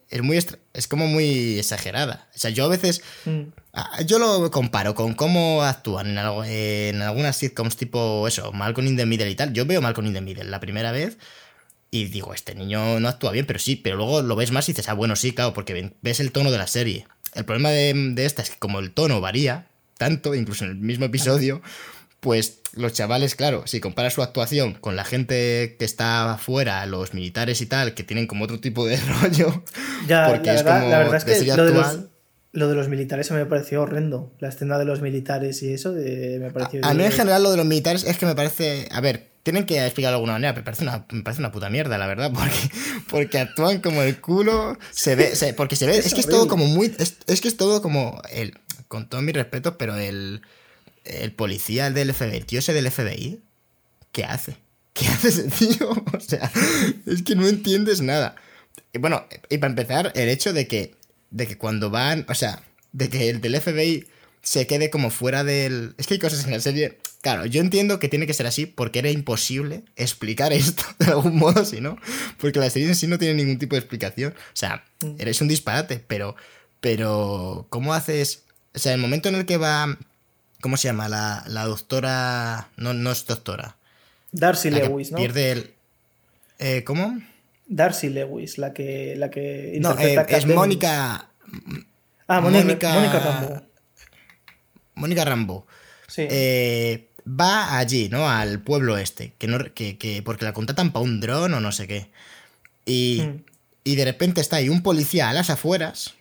es muy... Es como muy exagerada. O sea, yo a veces... Mm. Ah, Yo lo comparo con cómo actúan en, algo- en algunas sitcoms tipo eso, Malcolm in the Middle y tal. Yo veo Malcolm in the Middle la primera vez y digo, este niño no actúa bien, pero sí, pero luego lo ves más y dices, ah, bueno, sí, claro, porque ves el tono de la serie. El problema de, de esta es que como el tono varía tanto, incluso en el mismo episodio, pues los chavales, claro, si comparas su actuación con la gente que está afuera, los militares y tal, que tienen como otro tipo de rollo, Ya, porque la es verdad, como la verdad es que lo de, los, lo de los militares se me pareció horrendo. La escena de los militares y eso me pareció. A mí en general lo de los militares es que me parece. A ver, tienen que explicarlo de alguna manera, pero parece una, me parece una puta mierda, la verdad, porque, porque actúan como el culo. Se ve. porque se ve. Es, que es todo como muy. Es, es que es todo como. El, con todos mis respetos, pero el. El policía el del FBI, el tío ese del FBI, ¿qué hace? ¿Qué hace ese tío? O sea, es que no entiendes nada. Y bueno, y para empezar, el hecho de que, de que cuando van, o sea, de que el del FBI se quede como fuera del... Es que hay cosas en la serie... Claro, yo entiendo que tiene que ser así porque era imposible explicar esto de algún modo, si no, porque la serie en sí no tiene ningún tipo de explicación. O sea, eres un disparate, pero... Pero, ¿cómo haces...? O sea, el momento en el que va... ¿Cómo se llama? La, la doctora... No, no es doctora. Darcy La que Lewis, ¿no? pierde el... eh, ¿Cómo? Darcy Lewis, la que, la que No, eh, es. Mónica... Ah, Mónica, Mónica- Mónica Rambo. Sí. eh, va allí, ¿no? Al pueblo este. Que no, que, que- porque la contratan para un dron o no sé qué. Y, Mm. y de repente está ahí un policía a las afueras.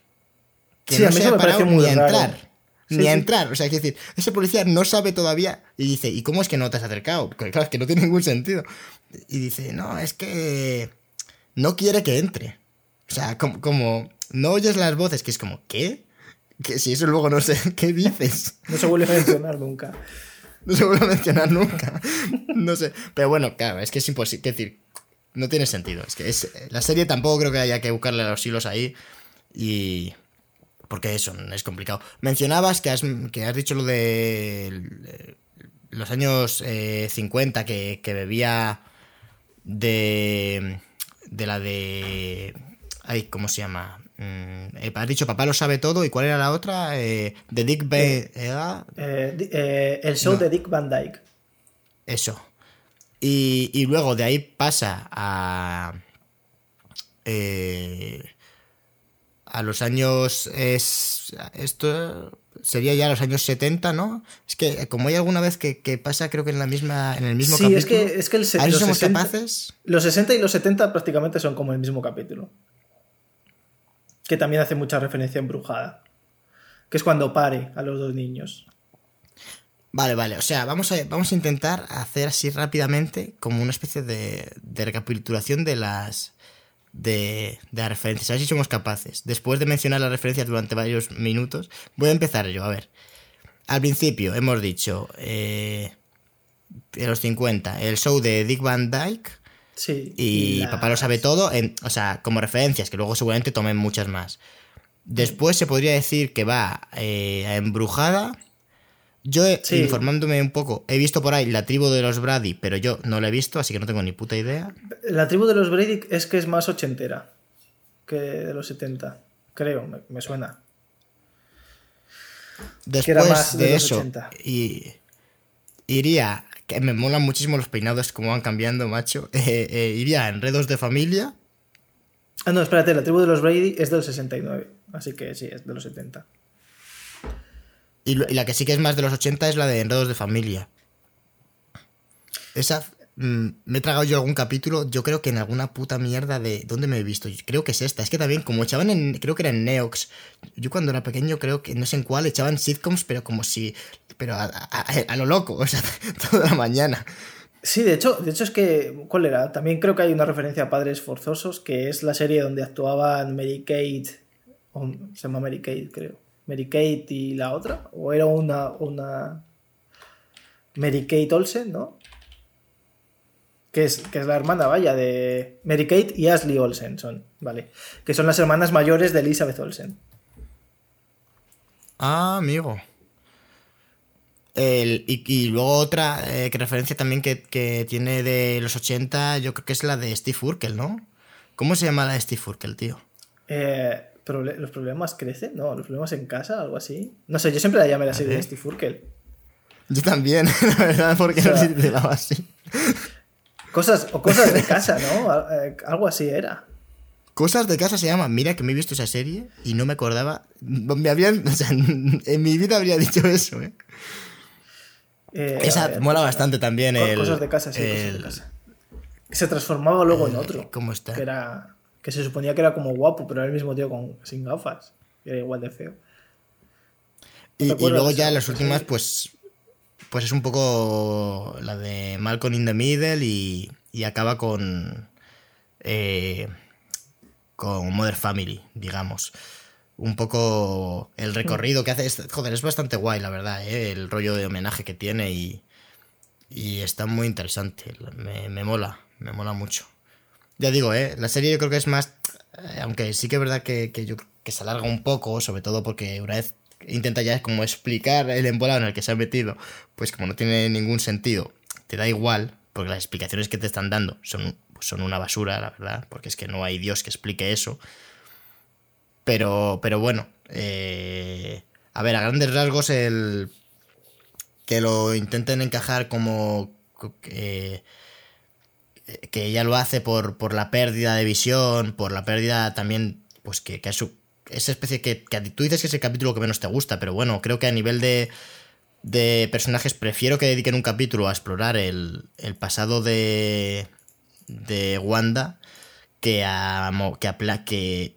Que Sí, no se ha parado ni a raro. entrar. ni a entrar. O sea, es decir, ese policía no sabe todavía y dice, ¿y cómo es que no te has acercado? Porque claro, es que no tiene ningún sentido. Y dice, no, es que no quiere que entre. O sea, como, como no oyes las voces, que es como, ¿qué? Que si eso luego no sé, ¿qué dices? No se vuelve a mencionar nunca. No se vuelve a mencionar nunca. No sé. Pero bueno, claro, es que es imposible. Es decir, no tiene sentido. Es que es, la serie tampoco creo que haya que buscarle los hilos ahí. Y. Porque eso, es complicado. Mencionabas que has, que has dicho lo de los años 50, eh, que, bebía de. de la de. Ay, ¿cómo se llama? Mm, eh, has dicho Papá lo sabe todo. ¿Y cuál era la otra? Eh, de Dick Van. el show de Dick Van Dyke. Eso. Y, luego de ahí pasa a. Eh, a los años. Es, esto sería ya los años 70, ¿no? Es que como hay alguna vez que, pasa, creo que en la misma en el mismo sí, capítulo. es que, es que el, los somos capaces. Los 60 y los 70 prácticamente son como el mismo capítulo. Que también hace mucha referencia en Brujada. Que es cuando pare a los dos niños. Vale, vale. O sea, vamos a, vamos a intentar hacer así rápidamente como una especie de, de recapitulación de las, de, de las referencias. A ver si somos capaces. Después de mencionar las referencias durante varios minutos, voy a empezar yo. A ver. Al principio hemos dicho, eh, en los 50, el show de Dick Van Dyke. Sí. Y, Papá lo sabe todo, en, o sea, como referencias, que luego seguramente tomen muchas más. Después se podría decir que va eh, a Embrujada yo, informándome un poco, he visto por ahí la tribu de los Brady, pero yo no la he visto, así que no tengo ni puta idea. La tribu de los Brady es que es más ochentera que de los 70, creo, me, suena. Después de, eso, y, iría, que me molan muchísimo los peinados, como van cambiando, macho. Eh, eh, iría a Enredos de Familia. Ah, no, espérate, la tribu de los Brady es del 69, así que sí, es de los 70. Y, la que sí que es más de los 80 es la de Enredos de Familia. Esa. Mm, me he tragado yo algún capítulo, yo creo que en alguna puta mierda de. ¿Dónde me he visto? Creo que es esta. Es que también, como echaban en. Creo que era en Neox. Yo cuando era pequeño, creo que no sé en cuál, echaban sitcoms, pero como si. Pero a, lo loco, o sea, toda la mañana. Sí, de hecho, de hecho es que. ¿Cuál era? También creo que hay una referencia a Padres Forzosos, que es la serie donde actuaban Mary Kate. se llama Mary Kate, creo. Mary Kate y la otra, o era una, una Mary Kate Olsen, ¿no? Que es, que es la hermana, vaya, de Mary Kate y Ashley Olsen son, ¿vale? Que son las hermanas mayores de Elizabeth Olsen. Ah, amigo. y, luego otra eh, que referencia también que, que, tiene de los 80, yo creo que es la de Steve Urkel, ¿no? ¿Cómo se llama la de Steve Urkel, tío? Eh, ¿Los problemas crecen? No, los problemas en casa, algo así. No sé, yo siempre la llamé la serie de Steve Urkel. Yo también, la verdad, porque no se titulaba así. Cosas, o cosas de casa, ¿no? Eh, algo así era. Cosas de casa se llama. Mira que me he visto esa serie y no me acordaba. Me habían. O sea, en mi vida habría dicho eso, ¿eh? eh esa mola bastante también. El, cosas de casa, sí, cosas de casa. Se transformaba luego en eh, otro. ¿Cómo está? Que era que se suponía que era como guapo, pero era el mismo tío con, sin gafas. era igual de feo. y, luego ya las últimas, pues. Pues es un poco la de Malcolm in the Middle y, y acaba con. Eh, con Mother Family, digamos. Un poco el recorrido que hace. joder, es bastante guay, la verdad, ¿eh? el rollo de homenaje que tiene y. Y está muy interesante. Me, me mola, me mola mucho. Ya digo, ¿eh? La serie yo creo que es más. Eh, aunque sí que es verdad que, yo, que se alarga un poco, sobre todo porque una vez intenta ya como explicar el embolado en el que se ha metido, pues como no tiene ningún sentido, te da igual, porque las explicaciones que te están dando son, son una basura, la verdad, porque es que no hay Dios que explique eso. Pero, pero bueno, eh, a ver, a grandes rasgos, el que lo intenten encajar como. Eh, que ella lo hace por, por la pérdida de visión, por la pérdida también, pues que, que es esa especie que, tú dices que es el capítulo que menos te gusta, pero bueno, creo que a nivel de, personajes prefiero que dediquen un capítulo a explorar el, el pasado de, de Wanda que a que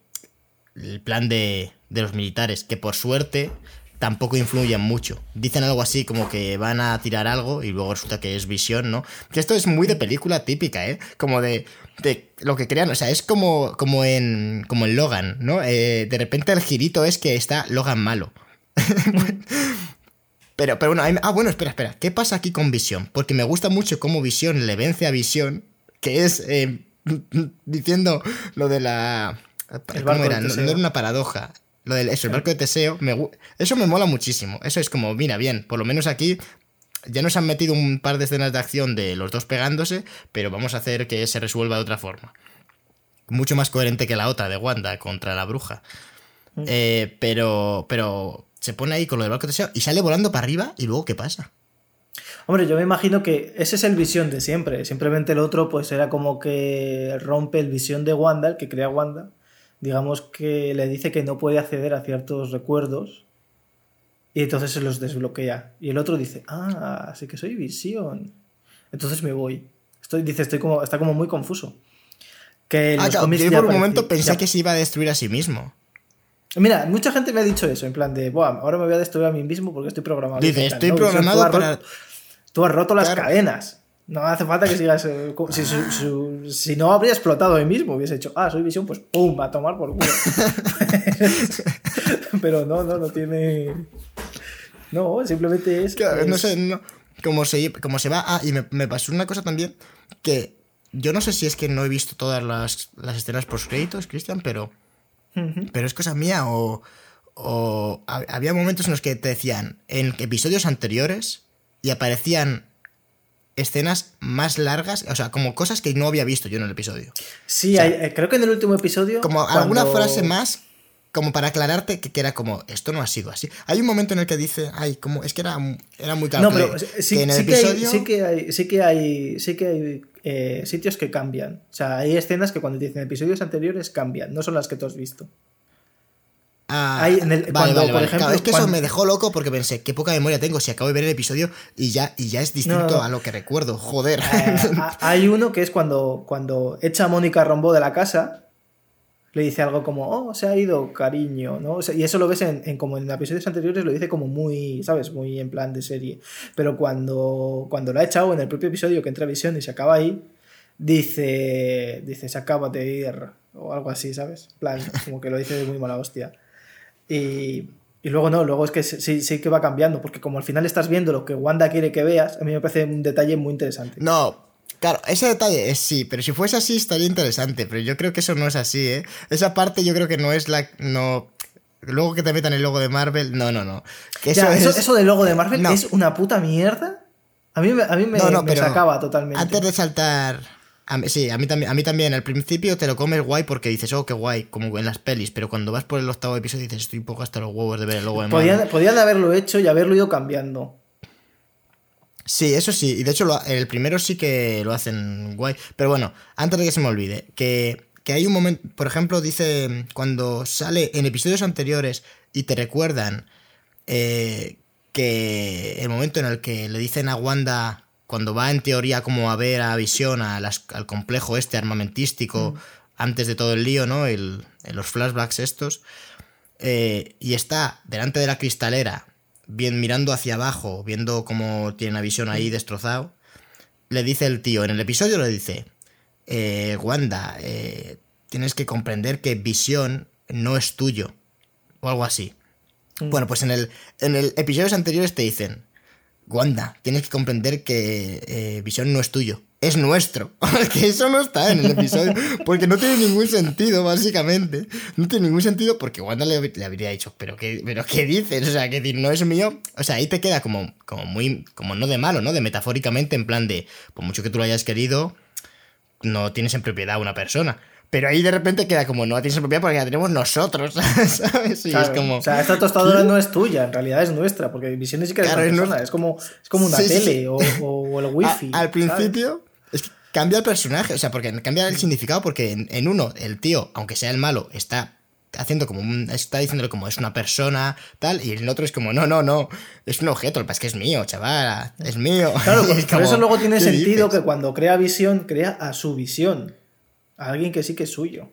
el plan de, de los militares, que por suerte tampoco influyen mucho. Dicen algo así como que van a tirar algo y luego resulta que es visión, ¿no? Que esto es muy de película típica, ¿eh? Como de, de lo que crean, o sea, es como, como, en, como en Logan, ¿no? Eh, de repente el girito es que está Logan malo. pero, pero bueno, ah, bueno, espera, espera. ¿Qué pasa aquí con visión? Porque me gusta mucho cómo visión le vence a visión, que es eh, diciendo lo de la... ¿Cómo era? No, no era una paradoja. Lo del eso, el barco de Teseo, me, eso me mola muchísimo. Eso es como, mira, bien, por lo menos aquí ya nos han metido un par de escenas de acción de los dos pegándose, pero vamos a hacer que se resuelva de otra forma. Mucho más coherente que la otra de Wanda contra la bruja. Mm. Eh, pero, pero se pone ahí con lo del barco de y sale volando para arriba y luego ¿qué pasa? Hombre, yo me imagino que ese es el visión de siempre. Simplemente el otro, pues era como que rompe el visión de Wanda, el que crea Wanda digamos que le dice que no puede acceder a ciertos recuerdos y entonces se los desbloquea. Y el otro dice, ah, así que soy visión. Entonces me voy. Estoy, dice, estoy como, está como muy confuso. Que ah, yo por un momento pensé que se iba a destruir a sí mismo. Mira, mucha gente me ha dicho eso, en plan de, Buah, ahora me voy a destruir a mí mismo porque estoy programado. Dice, estoy programado para... tú has roto las cadenas. No hace falta que sigas. Eh, si, no habría explotado hoy mismo, hubiese hecho, ah, soy visión, pues pum, a tomar por culo. Pero no, no, no tiene. No, simplemente es. no sé, no, como, se, como se va. Ah, y me, pasó una cosa también que yo no sé si es que no he visto todas las, las escenas post créditos, Cristian, pero. Pero es cosa mía o. O había momentos en los que te decían en episodios anteriores y aparecían escenas más largas, o sea, como cosas que no había visto yo en el episodio. Sí, eh, creo que en el último episodio... Como alguna frase más, como para aclararte que, era como, esto no ha sido así. Hay un momento en el que dice, ay, como, es que era, era muy claro. No, pero sí, que en el episodio... sí que hay, sí que hay, sí que hay eh, sitios que cambian. O sea, hay escenas que cuando dicen episodios anteriores cambian, no son las que tú has visto. Ah, por ejemplo, es que eso me dejó loco porque pensé, qué poca memoria tengo si acabo de ver el episodio y ya, y ya es distinto a lo que recuerdo. Joder. Eh, hay uno que es cuando, cuando echa a Mónica Rombó de la casa, le dice algo como, oh, se ha ido, cariño, ¿no? y eso lo ves en, como en episodios anteriores, lo dice como muy, ¿sabes? Muy en plan de serie. Pero cuando, cuando lo ha echado en el propio episodio que entra a visión y se acaba ahí, dice, dice, se acaba de ir, o algo así, ¿sabes? plan, como que lo dice de muy mala hostia. Y, luego no, luego es que sí, sí que va cambiando, porque como al final estás viendo lo que Wanda quiere que veas, a mí me parece un detalle muy interesante. No, Claro, ese detalle es sí, pero si fuese así estaría interesante, pero yo creo que eso no es así, ¿eh? Esa parte yo creo que no es la... No, luego que te metan el logo de Marvel, no, no, no. eso, eso, del logo de Marvel es una puta mierda. A mí, a mí me, me sacaba totalmente. Antes de saltar sí, a mí, también, a mí también. Al principio te lo comes guay porque dices, oh, qué guay, como en las pelis. Pero cuando vas por el octavo episodio dices, estoy un poco hasta los huevos de ver el logo de Podían, podían haberlo hecho y haberlo ido cambiando. Sí, eso sí. Y de hecho, el primero sí que lo hacen guay. Pero bueno, antes de que se me olvide, que, que hay un momento. Por ejemplo, dice cuando sale en episodios anteriores y te recuerdan eh, que el momento en el que le dicen a Wanda cuando va en teoría como a ver a Visión, al complejo este armamentístico, mm. antes de todo el lío, ¿no? El, en los flashbacks estos, eh, y está delante de la cristalera, bien mirando hacia abajo, viendo cómo tiene a Visión ahí destrozado, le dice el tío, en el episodio le dice, eh, Wanda, eh, tienes que comprender que Visión no es tuyo, o algo así. Mm. Bueno, pues en el, en el episodios anteriores te dicen, Wanda, tienes que comprender que eh, Visión no es tuyo, es nuestro. que eso no está en el episodio, porque no tiene ningún sentido, básicamente. No tiene ningún sentido porque Wanda le, habría dicho, ¿pero qué, pero qué dices? O sea, que no es mío. O sea, ahí te queda como, como muy, como no de malo, ¿no? De metafóricamente, en plan de, por mucho que tú lo hayas querido, no tienes en propiedad una persona. Pero ahí de repente queda como, no la tienes en propiedad porque la tenemos nosotros, ¿sabes? es como... O sea, esta tostadora no es tuya, en realidad es nuestra, porque Visiones sí que es persona, es, como, es como una tele O, o, el wifi. al principio, es que cambia el personaje, o sea, porque cambia el significado, porque en, uno, el tío, aunque sea el malo, está haciendo como un, está diciéndole como es una persona, tal, y el otro es como, no, no, no, es un objeto, el es que es mío, chaval, es mío. Claro, pues por eso luego tiene sentido que cuando crea visión, crea a su visión alguien que sí que es suyo.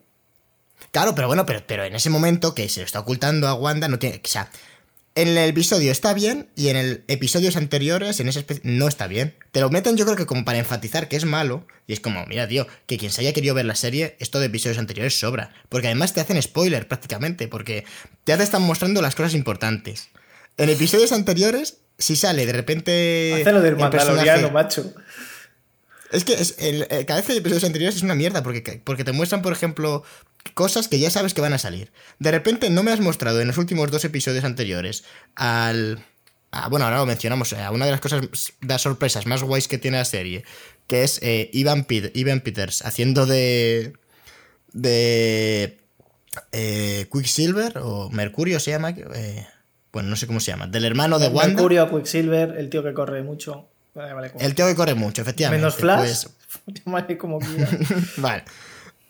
Claro, pero bueno, pero, pero en ese momento que se lo está ocultando a Wanda, no tiene. O sea, en el episodio está bien y en el episodios anteriores, en ese espe- no está bien. Te lo meten yo creo que como para enfatizar que es malo. Y es como, mira, tío, que quien se haya querido ver la serie, esto de episodios anteriores sobra. Porque además te hacen spoiler prácticamente, porque ya te están mostrando las cosas importantes. En episodios anteriores, si sale de repente... Hace lo del Mandaloriano, macho. Es que es el- eh, cada vez que hay episodios anteriores es una mierda, porque, porque te muestran, por ejemplo, cosas que ya sabes que van a salir. De repente no me has mostrado en los últimos dos episodios anteriores al... a- bueno, ahora lo mencionamos, a una de las cosas, de las sorpresas más guays que tiene la serie, que es eh, Ivan, Ivan Peters haciendo de... de... eh, Quicksilver o Mercurio se llama... eh, bueno, no sé cómo se llama. Del hermano de Wanda. Mercurio, Quicksilver, el tío que corre mucho. Vale, vale, El tío que corre mucho, efectivamente. Menos Flash. pues- Llámale como. Vale.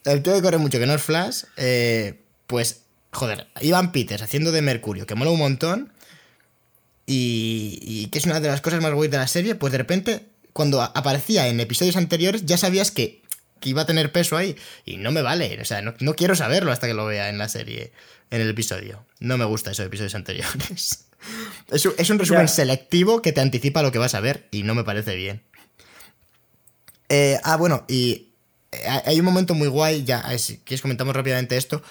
El tío que corre mucho, que no es Flash, eh, pues, joder, Ivan Peters haciendo de Mercurio, que mola un montón, y, y que es una de las cosas más guays de la serie, pues de repente, cuando aparecía en episodios anteriores, ya sabías que, que iba a tener peso ahí, y no me vale, o sea, no, no quiero saberlo hasta que lo vea en la serie, en el episodio. No me gusta esos episodios anteriores. Es un, es un resumen Ya. selectivo que te anticipa lo que vas a ver, y no me parece bien. Eh, ah, bueno, y eh, hay un momento muy guay, ya, si quieres comentamos rápidamente esto,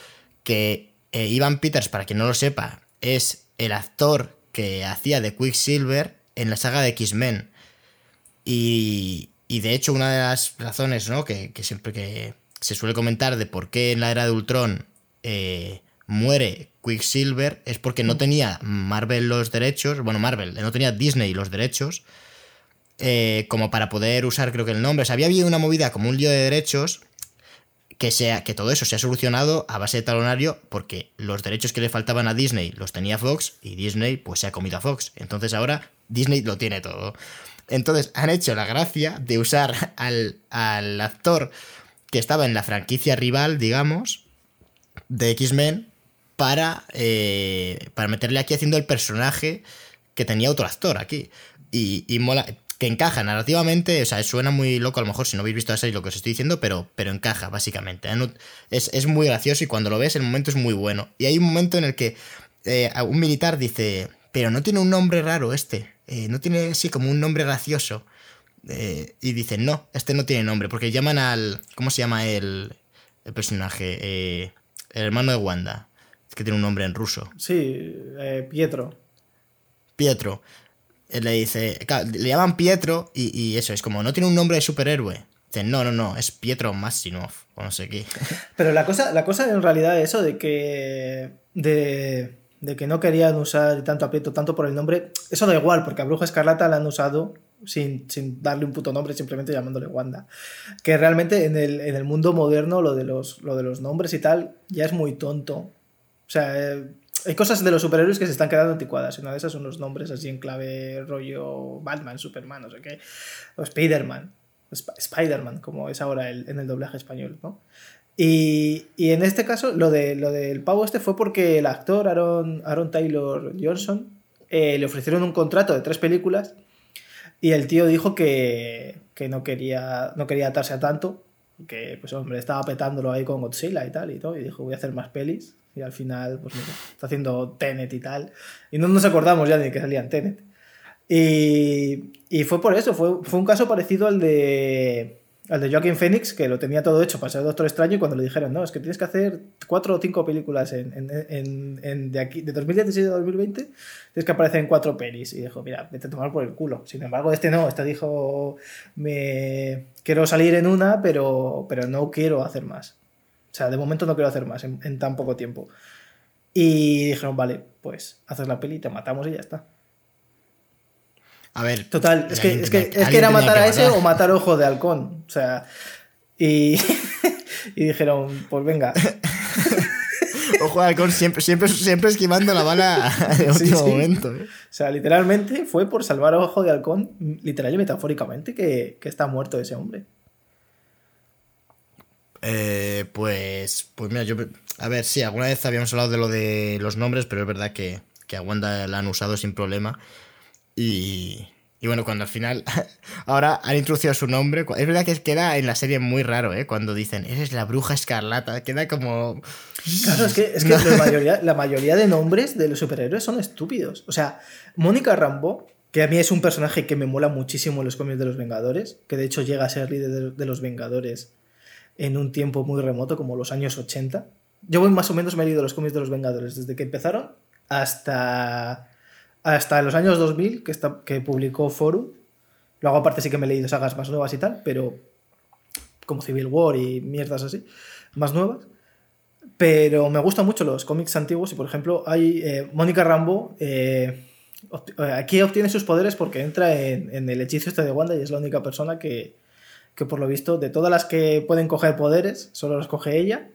que eh, Ivan Peters, para quien no lo sepa, es el actor que hacía de Quicksilver en la saga de X-Men. Y, y de hecho una de las razones ¿no? que, que siempre que se suele comentar de por qué en la era de Ultron eh, muere Quicksilver es porque no tenía Marvel los derechos, bueno, Marvel, no tenía Disney los derechos eh, como para poder usar creo que el nombre. O sea, había habido una movida como un lío de derechos que, sea, que todo eso se ha solucionado a base de talonario porque los derechos que le faltaban a Disney los tenía Fox y Disney pues se ha comido a Fox. Entonces ahora Disney lo tiene todo. Entonces han hecho la gracia de usar al, al actor que estaba en la franquicia rival, digamos, de X-Men para, eh, para meterle aquí haciendo el personaje que tenía otro actor aquí. Y, y mola, que encaja narrativamente, o sea, suena muy loco a lo mejor si no habéis visto la serie lo que os estoy diciendo, pero, pero encaja básicamente. No- Es, es muy gracioso y cuando lo ves el momento es muy bueno. Y hay un momento en el que eh, un militar dice, pero no tiene un nombre raro este, eh, no tiene así como un nombre gracioso. Eh, y dicen, no, este no tiene nombre, porque llaman al... ¿Cómo se llama el, el personaje? Eh, el hermano de Wanda, que tiene un nombre en ruso. Sí, eh, Pietro. Pietro. Él le dice, claro, le llaman Pietro y, y eso, es como, no tiene un nombre de superhéroe. Dicen, no, no, no, es Pietro Massinov, o no sé qué. Pero la cosa, la cosa en realidad es eso de que. De, de que no querían usar tanto a Pietro, tanto por el nombre. Eso da igual, porque a Bruja Escarlata la han usado sin, sin darle un puto nombre, simplemente llamándole Wanda. Que realmente en el, en el mundo moderno lo de, los, lo de los nombres y tal ya es muy tonto. O sea, eh, hay cosas de los superhéroes que se están quedando anticuadas. Una de esas son los nombres así en clave rollo Batman, Superman, no sé qué. O Spider-Man. Sp- Spider-Man, como es ahora el- en el doblaje español, ¿no? Y, y en este caso, lo, de, lo del pavo este fue porque el actor Aaron, Aaron Taylor Johnson eh, le ofrecieron un contrato de tres películas y el tío dijo que, que no, quería, no quería atarse a tanto, que pues hombre, estaba petándolo ahí con Godzilla y tal y todo, y dijo voy a hacer más pelis y al final, pues mira, está haciendo Tenet y tal, y no nos acordamos ya de que salían Tenet. Y, y fue por eso, fue, fue un caso parecido al de, al de Joaquin Phoenix, que lo tenía todo hecho para ser Doctor Extraño, y cuando le dijeron, no, es que tienes que hacer cuatro o cinco películas en, en- en- en- de, aquí, de 2016 a 2020, tienes que aparecer en cuatro pelis. Y dijo, mira, vete a tomar por el culo. Sin embargo, este no, este dijo, me quiero salir en una, pero, pero no quiero hacer más. O sea, de momento no quiero hacer más en, en tan poco tiempo. Y dijeron, vale, pues haces la peli, te matamos y ya está. A ver. Total, es que, es que, tenía es que alguien era matar que a ese matar. o matar ojo de halcón. O sea, y, y dijeron, pues venga. Ojo de halcón siempre, siempre, siempre esquivando la bala en Sí, último sí. momento. ¿eh? O sea, literalmente fue por salvar a ojo de halcón, literal y metafóricamente, que, que está muerto ese hombre. Eh, pues, pues mira, yo. A ver, sí, alguna vez habíamos hablado de lo de los nombres, pero es verdad que, que a Wanda la han usado sin problema. Y, Y bueno, cuando al final. Ahora han introducido su nombre. Es verdad que queda en la serie muy raro, ¿eh? Cuando dicen, eres la bruja escarlata. Queda como. Claro, es que, es que la, mayoría, la mayoría de nombres de los superhéroes son estúpidos. O sea, Mónica Rambo, que a mí es un personaje que me mola muchísimo en los cómics de los Vengadores, que de hecho llega a ser líder de, de los Vengadores en un tiempo muy remoto, como los años 80. Yo voy más o menos me he leído los cómics de los Vengadores desde que empezaron hasta hasta los años 2000 que, está, que publicó Forum. Luego aparte sí que me he leído sagas más nuevas y tal, pero como Civil War y mierdas así, más nuevas. Pero me gustan mucho los cómics antiguos y por ejemplo hay eh, Mónica Rambo. Eh, eh, aquí obtiene sus poderes porque entra en, el hechizo este de Wanda y es la única persona que, que por lo visto de todas las que pueden coger poderes, solo los coge ella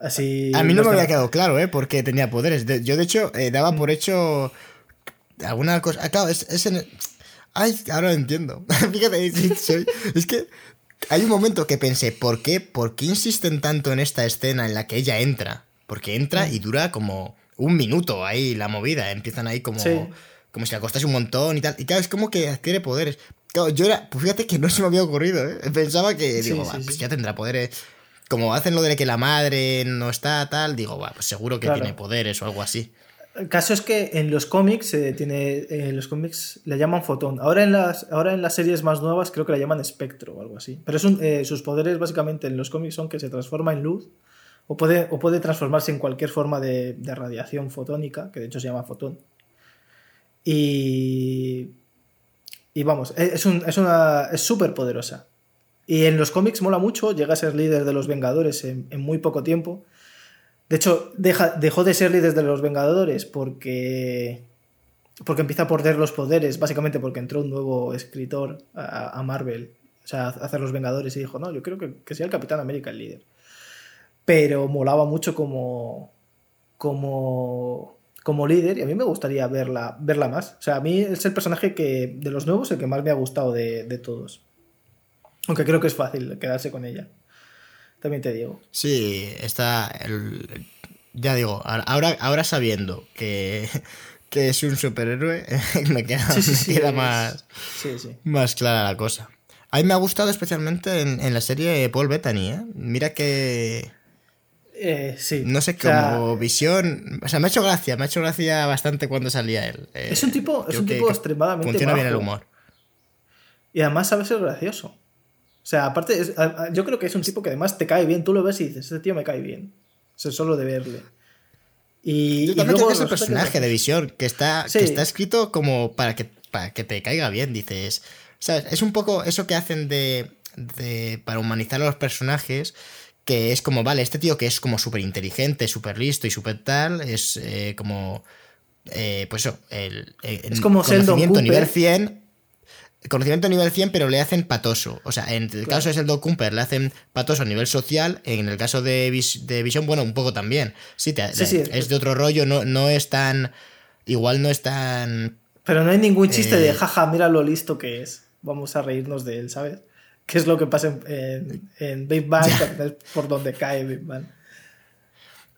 Así, a mí no me había quedado claro, ¿eh? Porque tenía poderes. yo, de hecho, daba por hecho alguna cosa. Ah, claro, es, en. Ay, ahora lo entiendo. Fíjate, es que hay un momento que pensé, ¿por qué, ¿por qué insisten tanto en esta escena en la que ella entra? Porque entra y dura como un minuto ahí la movida. Empiezan ahí como, como si acostase un montón y tal. Y claro, es como que adquiere poderes. Yo era, pues fíjate que no se me había ocurrido, ¿eh? Pensaba que, digo, pues ya tendrá poderes. Como hacen lo de que la madre no está, tal, digo, pues seguro que tiene poderes o algo así. El caso es que en los cómics eh, tiene eh, los cómics le llaman fotón. Ahora en las ahora en las series más nuevas creo que la llaman espectro o algo así. Pero es eh, sus poderes básicamente en los cómics son que se transforma en luz o puede, o puede transformarse en cualquier forma de, radiación fotónica, que de hecho se llama fotón. Y y vamos, es, un, es una es súper poderosa. Y en los cómics mola mucho, llega a ser líder de los Vengadores en muy poco tiempo. De hecho, dejó de ser líder de los Vengadores porque, porque empieza a perder los poderes, básicamente porque entró un nuevo escritor a, Marvel, o sea, a hacer los Vengadores y dijo, no, yo creo que, que sea el Capitán América el líder. Pero molaba mucho como, como, como líder y a mí me gustaría verla, verla más. O sea, a mí es el personaje que de los nuevos el que más me ha gustado de, de todos. Aunque creo que es fácil quedarse con ella también te digo. Sí, está. El, ya digo, ahora, ahora sabiendo que, que es un superhéroe, me queda, más, más clara la cosa. A mí me ha gustado especialmente en, la serie Paul Bettany, ¿eh? Mira que. Eh, sí. No sé, como visión. O sea, me ha hecho gracia, me ha hecho gracia bastante cuando salía él. es un tipo, es un tipo extremadamente. Funciona bien el humor. Y además sabe ser gracioso. O sea, aparte, yo creo que es un tipo que además te cae bien. Tú lo ves y dices, ese tío me cae bien. O sea, solo de verle. Y, yo también creo que es el personaje de visión, que está, que está escrito como para que, para que te caiga bien, dices. O sea, es un poco eso que hacen de, de para humanizar a los personajes, que es como, vale, este tío que es como súper inteligente, súper listo y súper tal, es eh, como... Eh, pues eso, el, es como conocimiento nivel 100 conocimiento a nivel 100, pero le hacen patoso. O sea, en el caso de Sheldon Cooper le hacen patoso a nivel social, en el caso de, de Vision, bueno, un poco también. Sí, es, de otro rollo, no, no es tan... Igual no es tan... Pero no hay ningún chiste de, eh, jaja, mira lo listo que es. Vamos a reírnos de él, ¿sabes? ¿Qué es lo que pasa en, en, Big Bang, por donde cae Big Bang.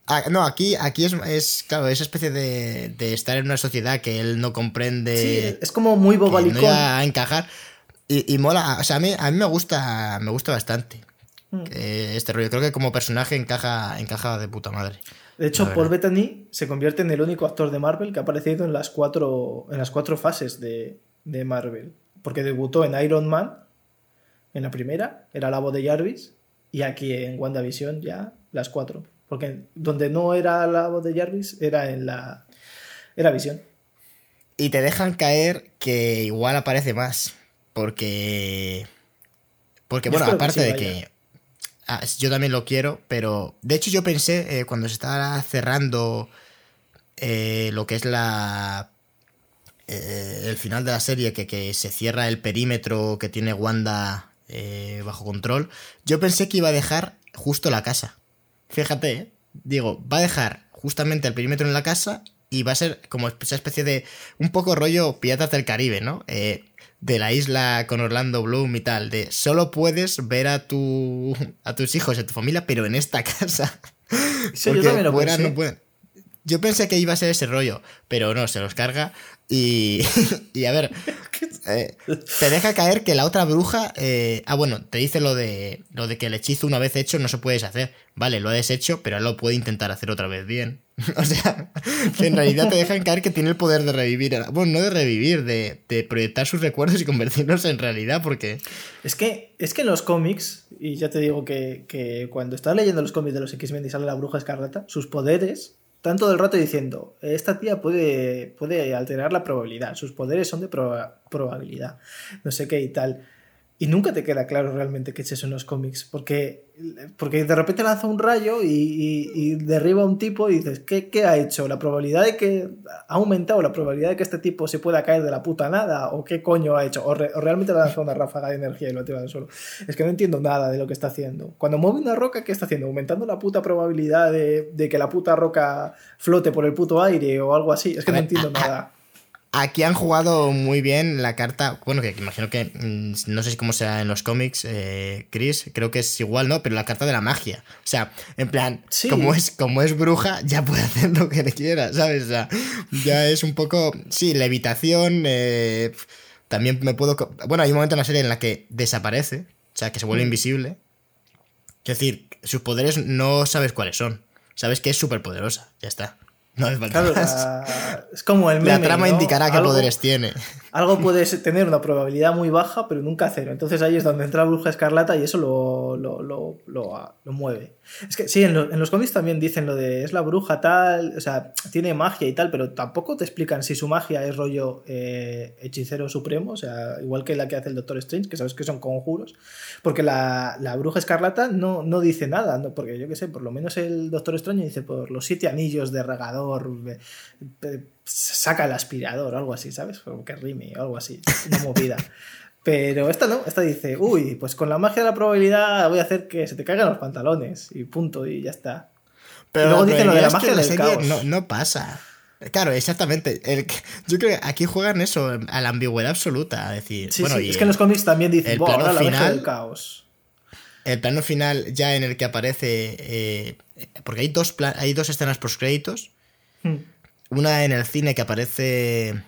Ah, no, aquí, aquí es, es, claro, esa especie de, estar en una sociedad que él no comprende. Sí, es como muy bobalicón. a encajar. Y, mola, o sea, a mí, a mí me gusta, me gusta bastante mm. este rollo. Creo que como personaje encaja, encaja de puta madre. De hecho, Paul Bettany se convierte en el único actor de Marvel que ha aparecido en las cuatro, en las cuatro fases de, de Marvel. Porque debutó en Iron Man, en la primera, era la voz de Jarvis, y aquí en WandaVision ya las cuatro. Porque donde no era la voz de Jarvis era en la. Era visión. Y te dejan caer que igual aparece más. Porque. Porque, bueno, aparte de que. Ah, yo también lo quiero, pero. De hecho, yo pensé eh, cuando se estaba cerrando eh, lo que es la. Eh, el final de la serie, que, que, se cierra el perímetro que tiene Wanda bajo control. Yo pensé que iba a dejar justo la casa. Fíjate, ¿eh? digo, va a dejar justamente el perímetro en la casa y va a ser como esa especie de un poco rollo Piratas del Caribe, ¿no? Eh, de la isla con Orlando Bloom y tal, de solo puedes ver a tu a tus hijos, a tu familia, pero en esta casa. Sí, yo también lo no pueden. Yo pensé que iba a ser ese rollo, pero no, se los carga. Y, y a ver, eh, te deja caer que la otra bruja. eh, ah, bueno, te dice lo de, lo de que el hechizo una vez hecho no se puede deshacer. Vale, lo ha deshecho, pero él lo puede intentar hacer otra vez bien. o sea, que en realidad te dejan caer que tiene el poder de revivir. Bueno, no de revivir, de, proyectar sus recuerdos y convertirlos en realidad, porque. Es que, es que en los cómics, y ya te digo que, que cuando estás leyendo los cómics de los X-Men y sale la bruja escarlata, sus poderes están todo el rato diciendo, esta tía puede, puede alterar la probabilidad, sus poderes son de proba- probabilidad, no sé qué y tal. Y nunca te queda claro realmente qué es eso en los cómics, porque, porque de repente lanza un rayo y, y- y derriba a un tipo y dices, ¿qué, ¿qué ha hecho? ¿La probabilidad de que ha aumentado la probabilidad de que este tipo se pueda caer de la puta nada? ¿O qué coño ha hecho? ¿O, re- o realmente le ha lanzado una ráfaga de energía y lo ha tirado al suelo? Es que no entiendo nada de lo que está haciendo. Cuando mueve una roca, ¿qué está haciendo? ¿Aumentando la puta probabilidad de, de que la puta roca flote por el puto aire o algo así? Es que no entiendo nada. Aquí han jugado muy bien la carta. Bueno, que imagino que. mm, No sé cómo será en los cómics, eh, Chris. Creo que es igual, ¿no? Pero la carta de la magia. O sea, en plan, Sí. como, es, como es bruja, ya puede hacer lo que le quiera, ¿sabes? O sea, ya es un poco. Sí, levitación. eh, también me puedo. Bueno, hay un momento en la serie en la que desaparece. O sea, que se vuelve Mm. invisible. Es decir, sus poderes no sabes cuáles son. Sabes que es súper poderosa. Ya está. No falta Claro, la- es como el La meme, trama ¿no? indicará qué poderes tiene. Algo puede ser- tener una probabilidad muy baja, pero nunca cero. Entonces ahí es donde entra Bruja Escarlata y eso lo, lo, lo, lo- lo mueve. Es que sí, en, en los cómics también dicen lo de es la bruja tal, o sea, tiene magia y tal, pero tampoco te explican si su magia es rollo eh, hechicero supremo, o sea, igual que la que hace el Doctor Strange, que sabes que son conjuros. Porque la, la Bruja Escarlata no, no dice nada, ¿no? porque yo qué sé, por lo menos el Doctor Extraño dice por los siete anillos de regador. Saca el aspirador o algo así, ¿sabes? Como que rime o algo así, una movida. Pero esta no, esta dice, uy, pues con la magia de la probabilidad voy a hacer que se te caigan los pantalones y punto, y ya está. Pero Y luego la dicen lo de la magia la del serie caos. No, no pasa. Claro, exactamente. El yo creo que aquí juegan eso, a la ambigüedad absoluta. A decir, Sí, bueno, sí, y es que en los cómics también dicen, el "Buah, plano ahora la magia final- del caos. el plano final ya en el que aparece. eh, porque hay dos, hay dos escenas post créditos. Hmm. Una en el cine que aparece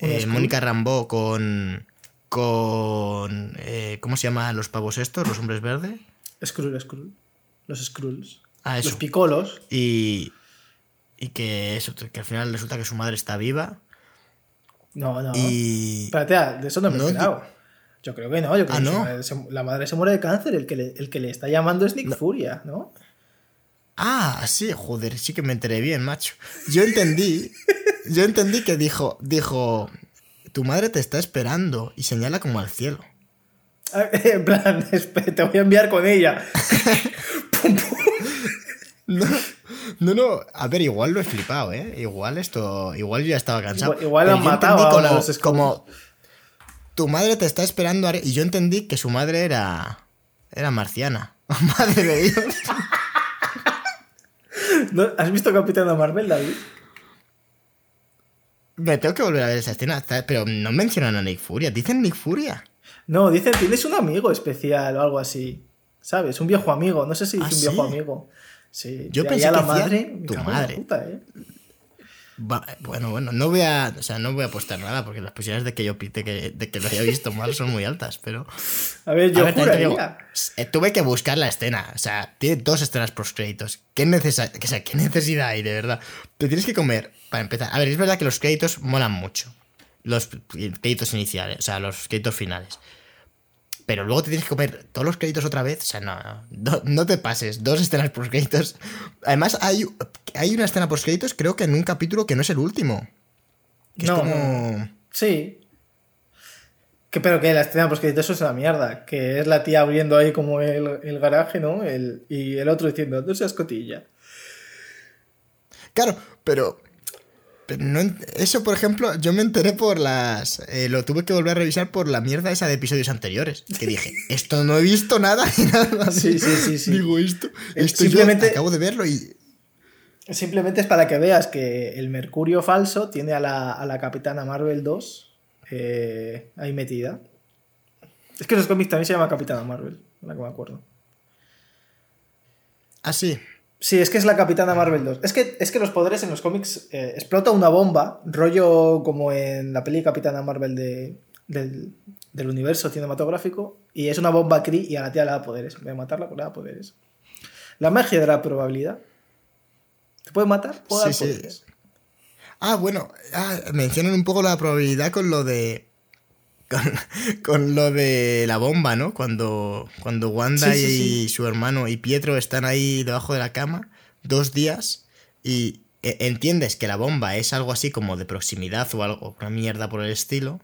¿Una eh? Mónica Rambeau con. con. eh, ¿Cómo se llaman los pavos estos? ¿Los hombres verdes? Skrull, Skrull. Los Skrulls. Ah, eso. Los picolos. Y. Y que eso, que al final resulta que su madre está viva. No, no. Y. Espérate, ah, de eso no me he No, enterado. Yo creo que no, yo creo Ah, que ¿no? la madre se muere de cáncer, el que le, el que le está llamando es Nick Furia, ¿no? Ah, sí, joder, sí que me enteré bien, macho. Yo entendí, yo entendí que dijo, dijo, tu madre te está esperando y señala como al cielo. En plan, te voy a enviar con ella. No, no, no, a ver, igual lo he flipado, ¿eh? Igual esto, igual yo ya estaba cansado. Igual- igual han matado como, los como, tu madre te está esperando arri-". y yo entendí que su madre era, era marciana. Madre de Dios. ¿No? ¿Has visto Capitana Marvel, David? Me tengo que volver a ver esa escena, pero no mencionan a Nick Furia, dicen Nick Furia. No, dicen, tienes un amigo especial o algo así. ¿Sabes? Un viejo amigo. No sé si dice ¿Ah, un viejo sí? amigo. Sí. Yo pensé la que madre. tu madre. puta, ¿eh? Va- bueno, bueno, no voy a, o sea, no voy a apostar nada porque las posibilidades de que yo pite que, de que lo haya visto mal son muy altas, pero A ver, yo A ver, digo, eh, tuve que buscar la escena, o sea, tiene dos escenas post créditos. ¿Qué, necesa- o sea, ¿Qué necesidad hay, de verdad? Te tienes que comer para empezar. A ver, es verdad que los créditos molan mucho. Los créditos iniciales, o sea, los créditos finales. Pero luego te tienes que comer todos los créditos otra vez. O sea, no, no, no te pases. Dos escenas post créditos. Además, hay, hay una escena post créditos, creo que en un capítulo que no es el último. Que No, es como. Sí. Que, pero que la escena, que eso es una mierda. Que es la tía abriendo ahí como el, el garaje, ¿no? El, y el otro diciendo, no seas cotilla. Claro, pero. No eso, por ejemplo, yo me enteré por las. eh, lo tuve que volver a revisar por la mierda esa de episodios anteriores. Que dije, esto no he visto nada y nada. Sí, sí, sí, sí. Digo, esto. Eh, Esto simplemente- yo acabo de verlo y. Simplemente es para que veas que el Mercurio falso tiene a la, a la Capitana Marvel 2 eh, ahí metida. Es que en los cómics también se llama Capitana Marvel, ahora que me acuerdo. Ah, sí. Sí, es que es la Capitana Marvel 2. Es que, es que los poderes en los cómics eh, explota una bomba, rollo como en la peli Capitana Marvel de, del, del universo cinematográfico, y es una bomba Kree y a la tía le da poderes. Vez de matarla, pues le da poderes. La magia de la probabilidad. ¿Te puede matar? Puede dar Sí, sí. Ah, bueno, ah, mencionan un poco la probabilidad con lo de. Con, con lo de la bomba, ¿no? Cuando, cuando Wanda Sí, sí, y sí. su hermano y Pietro están ahí debajo de la cama, dos días, y e- entiendes que la bomba es algo así como de proximidad o algo, una mierda por el estilo,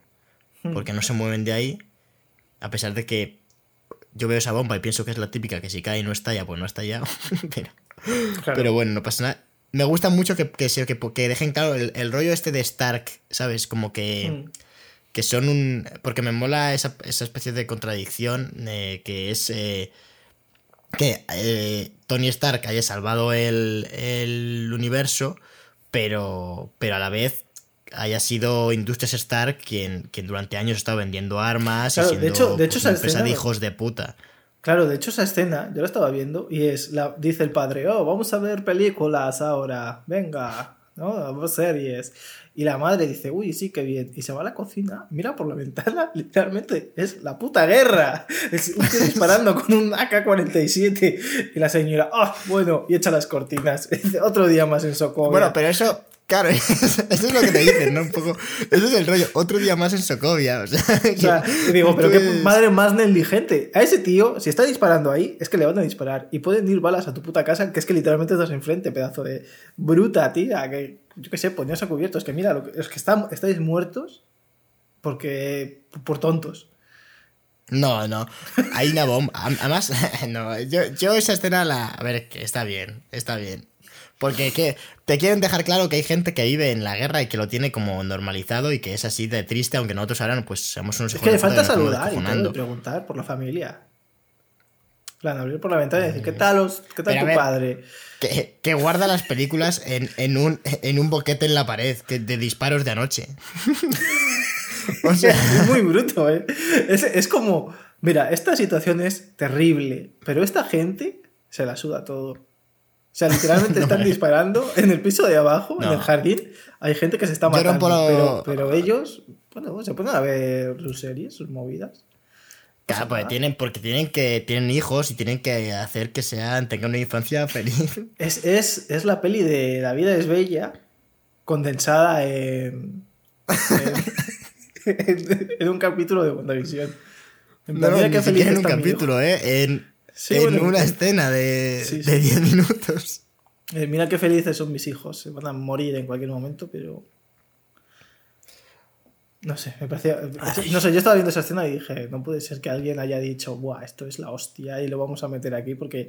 Hmm. porque no se mueven de ahí, a pesar de que yo veo esa bomba y pienso que es la típica que si cae y no estalla, pues no ha estallado. pero, Claro. pero bueno, no pasa nada. Me gusta mucho que, que, que, que dejen claro el, el rollo este de Stark, ¿sabes? Como que, Mm. Que son un... Porque me mola esa, esa especie de contradicción eh, que es... eh, que eh, Tony Stark haya salvado el, el universo, pero, pero a la vez haya sido Industrias Stark quien, quien durante años ha estado vendiendo armas Claro, y de siendo hecho- de hecho pues, esa empresa de escena- hijos de puta. Claro, de hecho esa escena, yo la estaba viendo y es, la, dice el padre, oh, vamos a ver películas ahora, venga, ¿no? Vamos series. Y la madre dice, uy, sí, qué bien. Y se va a la cocina, mira por la ventana, literalmente, es la puta guerra. Es tío disparando con un AK-47. Y la señora, oh, bueno, y echa las cortinas. Otro día más en Sokovia. Bueno, pero eso, claro, eso es lo que te dicen, ¿no? Un poco. Eso es el rollo. Otro día más en Sokovia. O sea, O sea, digo, pero qué madre más negligente. A ese tío, si está disparando ahí, es que le van a disparar. Y pueden ir balas a tu puta casa, que es que literalmente estás enfrente, pedazo de bruta, tía. Que yo qué sé, ponías a cubierto. Es que mira, lo que, es que están, estáis muertos porque. por tontos. No, no. Hay una bomba. Además, no. Yo, yo esa escena la. A ver, que está bien. Está bien. Porque que te quieren dejar claro que hay gente que vive en la guerra y que lo tiene como normalizado y que es así de triste, aunque nosotros ahora pues somos unos Es que le falta saludar y todo, y preguntar por la familia. En plan, abrir por la ventana y decir, ¿qué tal, os, qué tal tu ver, padre? Que, que guarda las películas en, en un, en un boquete en la pared que, de disparos de anoche. o sea, es muy bruto, ¿eh? Es, es como, mira, esta situación es terrible, pero esta gente se la suda todo. O sea, literalmente están disparando en el piso de abajo, en el jardín. Hay gente que se está matando, pero, pero ellos, bueno, se ponen a ver sus series, sus movidas. Claro, pues tienen, porque tienen que tienen hijos y tienen que hacer que sean tengan una infancia feliz. Es, es, es la peli de La vida es bella, condensada en, en, en un capítulo de WandaVision. En No, no, ni siquiera en un capítulo, ¿eh? En, Sí, en bueno, una escena de, sí, sí. de 10 minutos. Eh, mira qué felices son mis hijos. Se van a morir en cualquier momento, pero. No sé, me parecía. No sé, yo estaba viendo esa escena y dije, no puede ser que alguien haya dicho, Buah, esto es la hostia y lo vamos a meter aquí porque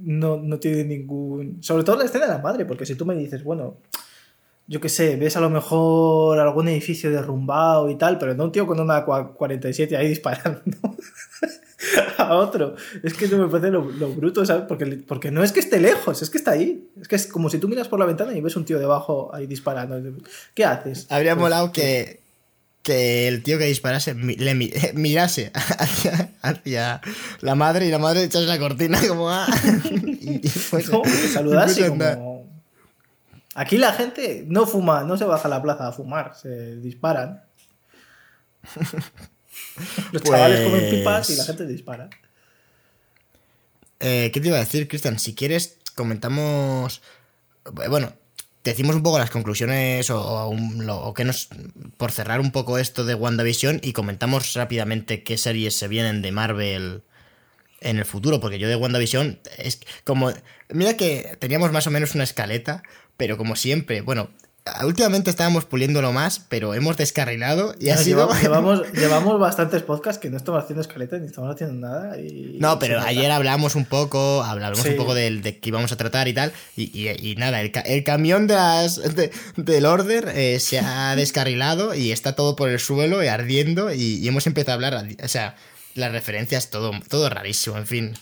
no, no tiene ningún. Sobre todo la escena de la madre, porque si tú me dices, bueno, yo qué sé, ves a lo mejor algún edificio derrumbado y tal, pero no un tío con una cua- 47 ahí disparando a otro. Es que no me parece lo, lo bruto, ¿sabes? Porque, porque no es que esté lejos, es que está ahí. Es que es como si tú miras por la ventana y ves un tío debajo ahí disparando. ¿Qué haces? Habría Pues, molado que, que el tío que disparase le mi- mirase hacia, hacia la madre y la madre echase la cortina como ah, y, y fuese- No, saludase como... Aquí la gente no fuma, no se baja a la plaza a fumar, se disparan. Los chavales comen Pues- pipas y la gente dispara. Eh, ¿Qué te iba a decir, Cristian? Si quieres, comentamos. Bueno, decimos un poco las conclusiones o, o un- lo- o que nos. Por cerrar un poco esto de WandaVision y comentamos rápidamente qué series se vienen de Marvel en el futuro, porque yo de WandaVision es como. Mira que teníamos más o menos una escaleta, pero como siempre, bueno. Últimamente estábamos puliéndolo más, pero hemos descarrilado y ha sido. llevamos, llevamos, llevamos bastantes podcasts que no estamos haciendo escaleta ni estamos haciendo nada. Y, No, pero ayer hablamos un poco, hablamos Sí. un poco del, de que íbamos a tratar y tal, y, y- y nada, el, el camión de las, de- del Order eh, se ha descarrilado y está todo por el suelo y ardiendo y, y hemos empezado a hablar, o sea, las referencias, todo, todo rarísimo, en fin.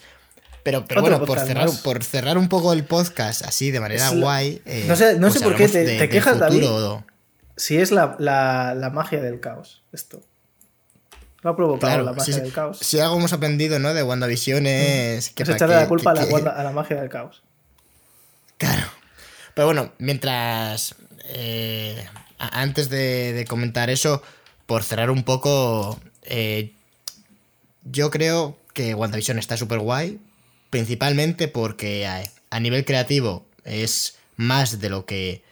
Pero, bueno, por cerrar, más. por cerrar un poco el podcast así de manera la- guay. eh, No sé- no sé por qué te- de- te quejas, David. Si es la, la, la magia del caos, esto. Lo ha provocado Claro, la magia si, del caos. si algo hemos aprendido, ¿no? De WandaVision es que... es echarle que- la culpa que- a, la, a magia del caos. Claro. Pero bueno, mientras. eh, antes de, de comentar eso, por cerrar un poco. eh, yo creo que WandaVision está súper guay. Principalmente porque a, nivel creativo es más de lo que.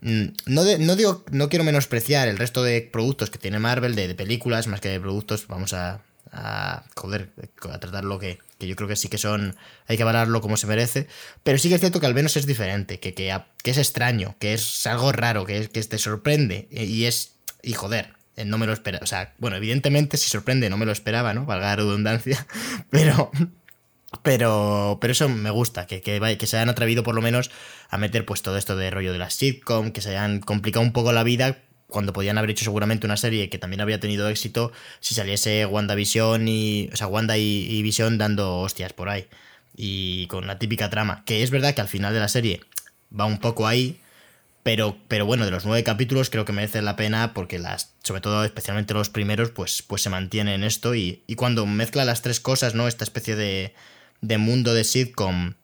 mm, No, no digo, no quiero menospreciar el resto de productos que tiene Marvel, de, películas, más que de productos. Vamos a. a joder, a tratarlo que, que yo creo que sí que son. Hay que valorarlo como se merece. Pero sí que es cierto que al menos es diferente, que, que, que es extraño, que es algo raro, que, que te sorprende. eh, Y es. Y joder, eh, no me lo esperaba. O sea, bueno, evidentemente si sorprende no me lo esperaba, ¿no? Valga la redundancia. Pero. Pero, pero eso me gusta, que, que, se hayan atrevido por lo menos a meter pues todo esto de rollo de la sitcom, que se hayan complicado un poco la vida cuando podían haber hecho seguramente una serie que también habría tenido éxito si saliese WandaVision y. O sea, Wanda y, y Vision dando hostias por ahí. Y con la típica trama. Que es verdad que al final de la serie va un poco ahí. Pero, pero bueno, de los nueve capítulos creo que merecen la pena porque las, sobre todo especialmente los primeros, pues, pues se mantienen en esto. Y, y cuando mezcla las tres cosas, ¿no? Esta especie de, de mundo de sitcom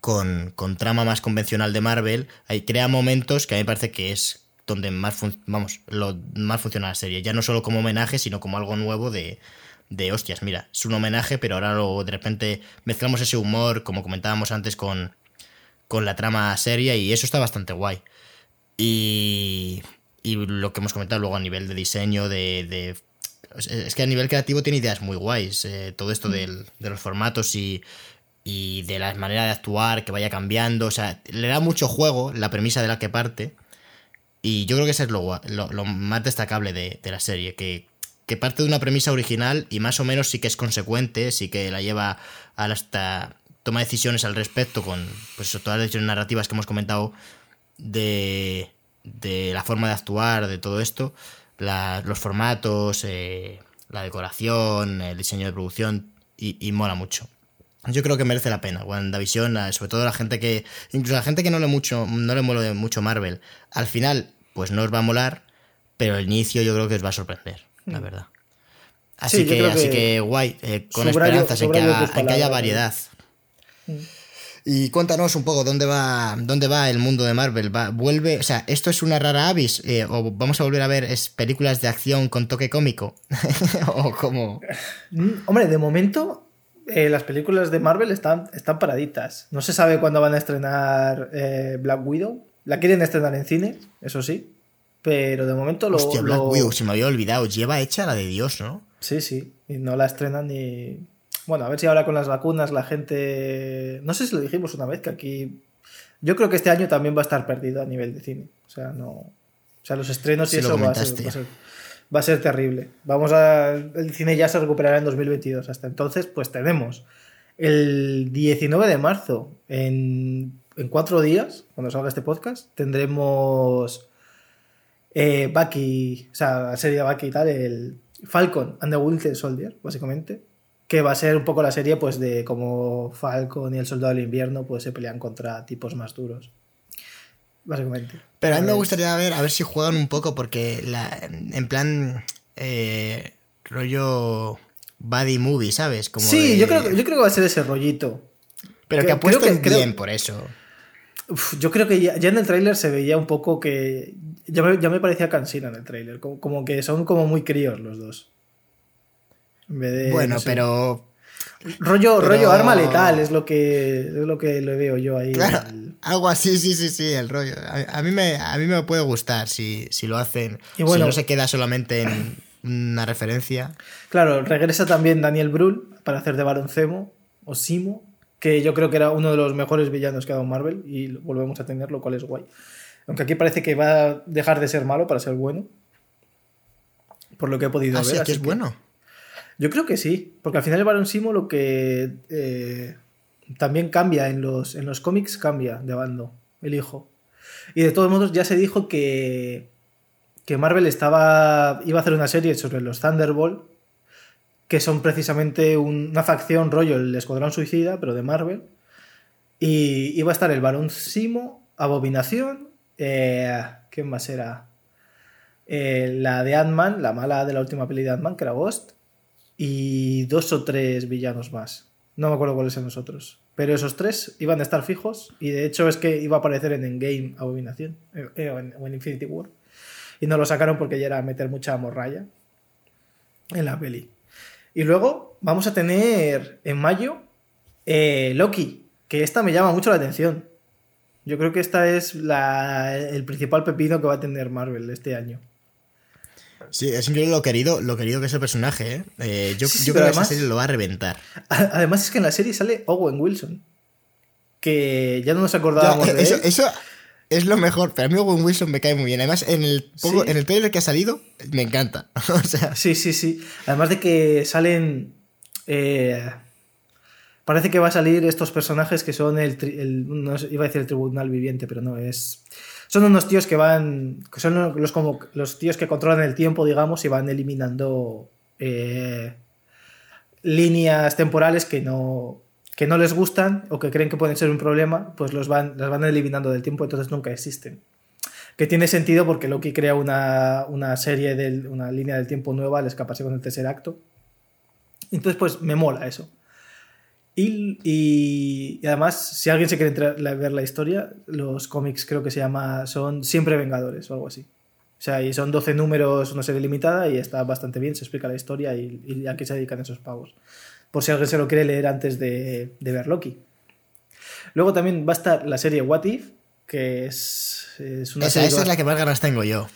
con, con trama más convencional de Marvel, ahí crea momentos que a mí me parece que es donde más, vamos, lo más funciona la serie. Ya no solo como homenaje, sino como algo nuevo de, de hostias, mira, es un homenaje, pero ahora lo, de repente mezclamos ese humor, como comentábamos antes, con, con la trama seria y eso está bastante guay. Y, y lo que hemos comentado luego a nivel de diseño, de... de- es que a nivel creativo tiene ideas muy guays. eh, todo esto del- de los formatos y, y de la manera de actuar que vaya cambiando. O sea, le da mucho juego la premisa de la que parte. Y yo creo que eso es lo, lo, lo más destacable de, de la serie. Que, que parte de una premisa original y más o menos sí que es consecuente, sí que la lleva a la- hasta toma decisiones al respecto con pues eso, todas las decisiones narrativas que hemos comentado de, de la forma de actuar, de todo esto, la- los formatos, eh, la decoración, el diseño de producción, y, y mola mucho. Yo creo que merece la pena. WandaVision, eh, sobre todo la gente que. Incluso la gente que no le mucho, no le mueve mucho Marvel. Al final, pues no os va a molar. Pero el inicio yo creo que os va a sorprender, la verdad. Así Sí, que, así que que guay, eh, con esperanzas en que, subrayo haga- tus en que haya variedad. Y cuéntanos un poco dónde va, dónde va el mundo de Marvel. ¿Va, vuelve, o sea, esto es una rara avis eh, o vamos a volver a ver es películas de acción con toque cómico o como Mm, Hombre, de momento eh, las películas de Marvel están, están paraditas. No se sabe cuándo van a estrenar eh, Black Widow. La quieren estrenar en cine, eso sí. Pero de momento lo. Hostia, Black lo- Widow, se me había olvidado. Lleva hecha la de Dios, ¿no? Sí, sí. Y no la estrenan ni. Bueno, a ver si ahora con las vacunas la gente. No sé si lo dijimos una vez que aquí. Yo creo que este año también va a estar perdido a nivel de cine. O sea, no. O sea, los estrenos y Sí, eso va a, ser, comentaste. va a ser- va a ser terrible. Vamos a. El cine ya se recuperará en 2022. Hasta entonces, pues tenemos el 19 de marzo, en, en cuatro días, cuando salga este podcast, tendremos eh, Bucky, o sea, la serie de Bucky y tal, el Falcon and the Winter Soldier, básicamente, que va a ser un poco la serie pues de cómo Falcon y el Soldado del Invierno pues se pelean contra tipos más duros. Básicamente. Pero a mí me gustaría ver, a ver si juegan un poco, porque la, en plan eh, rollo buddy movie, ¿sabes? Como Sí, de- yo, creo, que- yo creo que va a ser ese rollito. Pero que apuesten que- creo- bien por eso. Uf, yo creo que ya, ya en el tráiler se veía un poco que... Ya me, ya me parecía cansina en el tráiler, como, como que son como muy críos los dos. En vez de, bueno, no sé. pero Rollo, pero- rollo arma letal es lo que es lo que le veo yo ahí. Claro, El- algo así, sí, sí, sí, el rollo. A, a mí, me, a mí me puede gustar si, si lo hacen. Y bueno- si no se queda solamente en una referencia. Claro, regresa también Daniel Brühl para hacer de Barón Zemo o Simo, que yo creo que era uno de los mejores villanos que ha dado Marvel y volvemos a tener, lo cual es guay. Aunque aquí parece que va a dejar de ser malo para ser bueno. Por lo que he podido Así ver. Ah, que así es bueno. Yo creo que sí, porque al final el Barón Simo lo que eh, también cambia en los, en los cómics, cambia de bando, el hijo. Y de todos modos ya se dijo que, que Marvel estaba, iba a hacer una serie sobre los Thunderbolt, que son precisamente un- una facción rollo, el Escuadrón Suicida, pero de Marvel. Y iba a estar el Barón Simo, Abominación, eh, ¿quién más era? Eh, la de Ant-Man, la mala de la última peli de Ant-Man, que era Ghost y dos o tres villanos más. No me acuerdo cuáles eran los otros. Pero esos tres iban a estar fijos y de hecho es que iba a aparecer en Endgame Abominación eh, eh, o, en, Infinity War. Y no lo sacaron porque ya era meter mucha morralla en la peli. Y luego vamos a tener en mayo eh, Loki, que esta me llama mucho la atención. Yo creo que esta es la- el principal pepino que va a tener Marvel este año. Sí, es increíble lo querido, lo querido que es el personaje, ¿eh? Eh, yo Sí, yo creo que esa serie lo va a reventar. Además es que en la serie sale Owen Wilson, que ya no nos acordábamos de eso, él. eso es lo mejor. Pero a mí Owen Wilson me cae muy bien. Además, en el, poco, Sí. en el trailer que ha salido, me encanta. o sea, Sí, sí, sí. Además de que salen. eh, parece que va a salir estos personajes que son el- no sé, iba a decir el tribunal viviente, pero no es. Son unos tíos que van. son los, como, los tíos que controlan el tiempo, digamos, y van eliminando. eh, líneas temporales que no. que no les gustan o que creen que pueden ser un problema, pues los van, las van eliminando del tiempo, entonces nunca existen. Que tiene sentido porque Loki crea una, una serie, del, una línea del tiempo nueva al escaparse con el tercer acto. Entonces, pues me mola eso. Y, y- y además, si alguien se quiere entrar a ver la historia, los cómics creo que se llama, son Siempre Vengadores o algo así. O sea, y son 12 números, una serie limitada y está bastante bien, se explica la historia y, y a qué se dedican esos pavos. Por si alguien se lo quiere leer antes de, de ver Loki. Luego también va a estar la serie What If, que es, es una esa, serie... esa es la que más ganas tengo yo.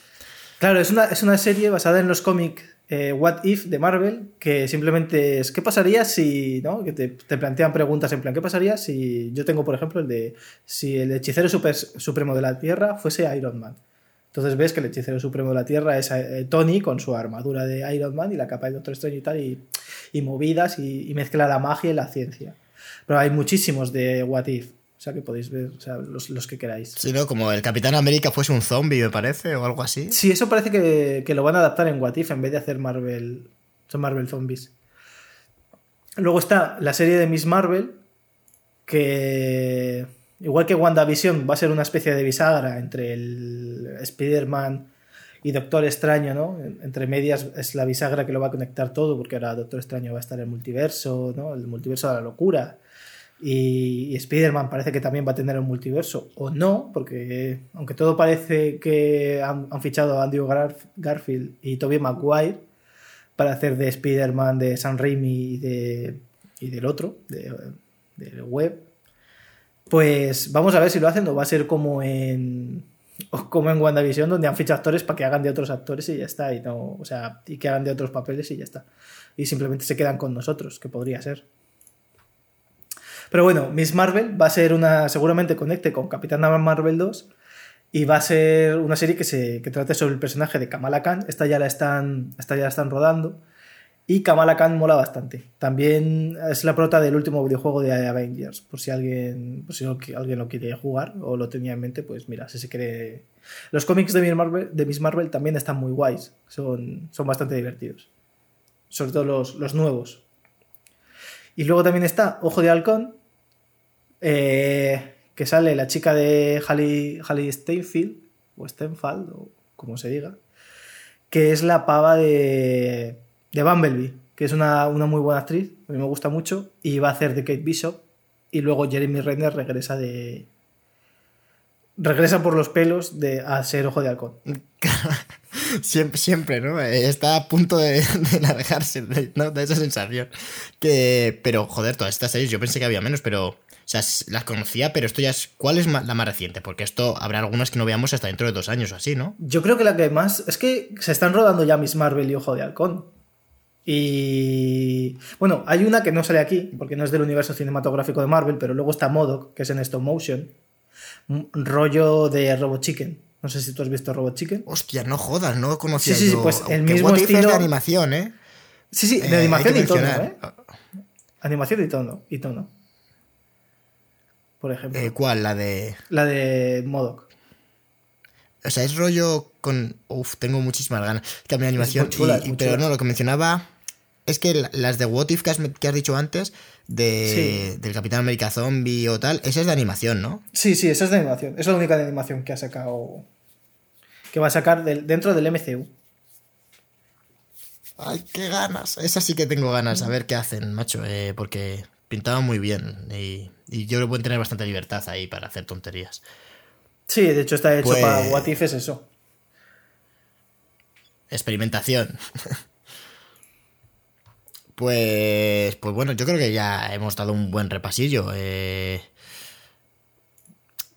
Claro, es una, es una serie basada en los cómics eh, What If de Marvel, que simplemente es ¿qué pasaría si, ¿no? Que te, te plantean preguntas en plan, ¿qué pasaría si yo tengo, por ejemplo, el de si el hechicero supremo de la Tierra fuese Iron Man? Entonces ves que el hechicero supremo de la Tierra es eh, Tony con su armadura de Iron Man y la capa de Doctor Strange y tal, y, movidas y mezcla la magia y la ciencia. Pero hay muchísimos de What If, o sea que podéis ver o sea, los, los que queráis. Sí, ¿no? Como el Capitán América fuese un zombie, me parece, o algo así. Sí, eso parece que, que lo van a adaptar en What If en vez de hacer Marvel. Son Marvel Zombies. Luego está la serie de Miss Marvel, que igual que WandaVision va a ser una especie de bisagra entre el Spider-Man y Doctor Extraño, ¿no? Entre medias es la bisagra que lo va a conectar todo, porque ahora Doctor Extraño va a estar en el multiverso, ¿no? El multiverso de la locura. Y, Spider-Man parece que también va a tener un multiverso, o no, porque aunque todo parece que han, fichado a Andrew Garf- Garfield y Tobey Maguire para hacer de Spider-Man de Sam Raimi y, de, y del otro, de, de Web, pues vamos a ver si lo hacen o va a ser como en como en WandaVision donde han fichado actores para que hagan de otros actores y ya está y no o sea y que hagan de otros papeles y ya está. Y simplemente se quedan con nosotros que podría ser pero bueno Miss Marvel va a ser una seguramente conecte con Capitana Marvel 2 y va a ser una serie que se que trate sobre el personaje de Kamala Khan esta ya la están esta ya la están rodando y Kamala Khan mola bastante. También es la prota del último videojuego de Avengers. Por si alguien, por si alguien lo quiere jugar o lo tenía en mente, pues mira, si se quiere. Los cómics de Miss Marvel, de Miss Marvel también están muy guays. Son, son bastante divertidos. Sobre todo los, los nuevos. Y luego también está Ojo de Halcón. Eh, que sale la chica de Halle, Halle Steinfeld. O Stenfeld, o como se diga. Que es la pava de de Bumblebee, que es una, una, muy buena actriz, a mí me gusta mucho, y va a hacer de Kate Bishop, y luego Jeremy Renner regresa de... regresa por los pelos de, a ser Ojo de Halcón. siempre, siempre, ¿no? Está a punto de, de ¿no? De esa sensación. Que, pero, joder, todas estas series yo pensé que había menos, pero... O sea, las conocía, pero esto ya es... ¿Cuál es la más reciente? Porque esto habrá algunas que no veamos hasta dentro de dos años o así, ¿no? Yo creo que la que más... Es que se están rodando ya Miss Marvel y Ojo de Halcón. Y bueno, hay una que no sale aquí, porque no es del universo cinematográfico de Marvel, pero luego está Modoc, que es en stop motion. Un rollo de Robot Chicken. No sé si tú has visto Robot Chicken. Hostia, no jodas, no conocía sí, sí, yo. pues el mismo estilo es de animación, ¿eh? Sí, sí, de Eh, animación y tono. ¿eh? Animación y tono, y tono. Por ejemplo. Eh, ¿Cuál? La de... La de Modoc. O sea, es rollo con... Uf, tengo muchísimas ganas. Que a mi animación... chula, y- y- pero no, lo que mencionaba es que la- las de What If que has, que has dicho antes, de, del Capitán América Zombie o tal, esa es de animación, ¿no? Sí, sí, esa es de animación. Es la única de animación que ha sacado. Que va a sacar del- dentro del MCU. Ay, qué ganas. Esa sí que tengo ganas, a ver qué hacen, macho. eh, porque pintaba muy bien. Y, y yo creo que pueden tener bastante libertad ahí para hacer tonterías. Sí, de hecho está hecho Pues- para What If es eso. Experimentación. Pues, pues bueno, yo creo que ya hemos dado un buen repasillo. eh.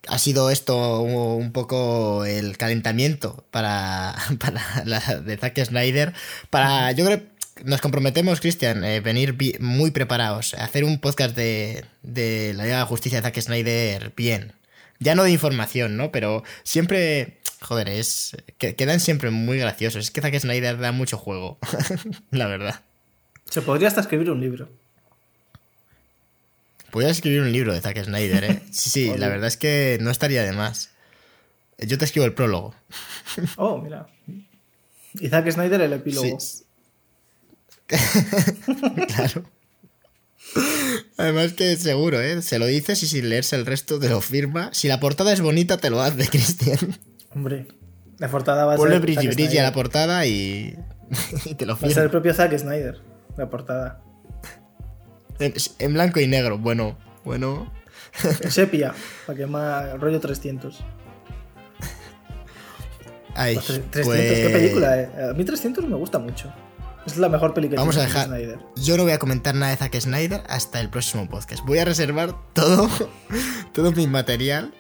ha sido esto un poco el calentamiento para, para la de Zack Snyder. Para, yo creo nos comprometemos, Cristian, eh, venir muy preparados, hacer un podcast de, de la Liga de la Justicia de Zack Snyder bien. Ya no de información, ¿no? Pero siempre, joder, es que quedan siempre muy graciosos. Es que Zack Snyder da mucho juego, la verdad. Se podría hasta escribir un libro. Podrías escribir un libro de Zack Snyder, ¿eh? Sí, sí, la verdad es que no estaría de más. Yo te escribo el prólogo. Oh, mira. Y Zack Snyder el epílogo. Sí. claro. Además que seguro, ¿eh? Se lo dices y sin leerse el resto te lo firma. Si la portada es bonita, te lo hace, Cristian. Hombre, la portada va a Ponle ser. brilli Zack brilli a la portada y, y te lo Va a ser firma. el propio Zack Snyder, la portada. En, en blanco y negro. Bueno, bueno. En sepia, para que más rollo 300. Ay, Tre- 300, pues- qué película, eh. A mí 300 me gusta mucho. Es la mejor película Vamos a de dejar. Snyder. Yo no voy a comentar nada de Zack Snyder hasta el próximo podcast. Voy a reservar todo, todo mi material.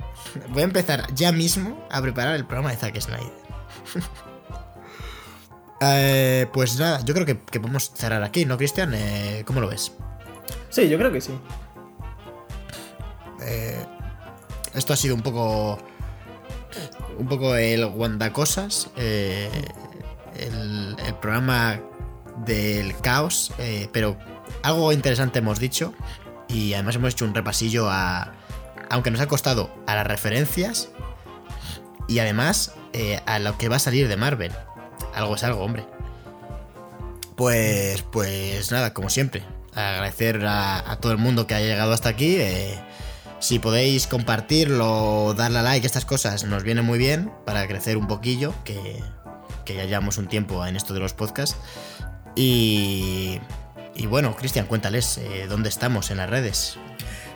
Voy a empezar ya mismo a preparar el programa de Zack Snyder. Eh, pues nada, yo creo que, que podemos cerrar aquí, ¿no, Cristian? Eh, ¿Cómo lo ves? Sí, yo creo que sí. Eh, esto ha sido un poco. Un poco el Wanda Cosas. el, el programa del caos. eh, pero algo interesante hemos dicho. Y además hemos hecho un repasillo a. Aunque nos ha costado a las referencias. Y además eh, a lo que va a salir de Marvel. Algo es algo, hombre. Pues, pues nada, como siempre. Agradecer a, todo el mundo que haya llegado hasta aquí. eh, si podéis compartirlo, darle a like, estas cosas, nos viene muy bien para crecer un poquillo, que, que ya llevamos un tiempo en esto de los podcasts. Y, bueno, Cristian, cuéntales eh, dónde estamos en las redes.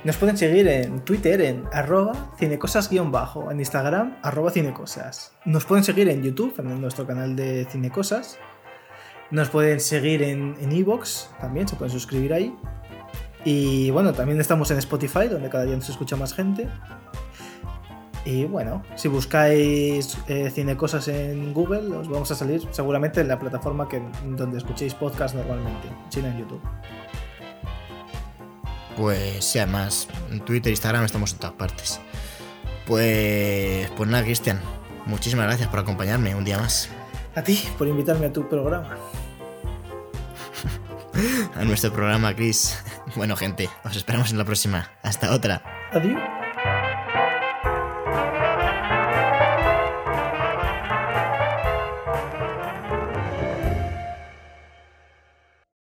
Nos pueden seguir en Twitter en arroba cinecosas-bajo, en Instagram arroba cinecosas. Nos pueden seguir en YouTube, en nuestro canal de Cinecosas. Nos pueden seguir en en Evox, también se pueden suscribir ahí. Y bueno, también estamos en Spotify, donde cada día nos escucha más gente. Y bueno, si buscáis eh, Cinecosas en Google, os vamos a salir seguramente en la plataforma que, donde escuchéis podcast normalmente, sino en YouTube. Pues sí, además, en Twitter, Instagram estamos en todas partes. Pues, pues nada, Cristian, muchísimas gracias por acompañarme un día más A ti, por invitarme a tu programa. a nuestro programa, Chris. Bueno, gente, os esperamos en la próxima. Hasta otra. Adiós.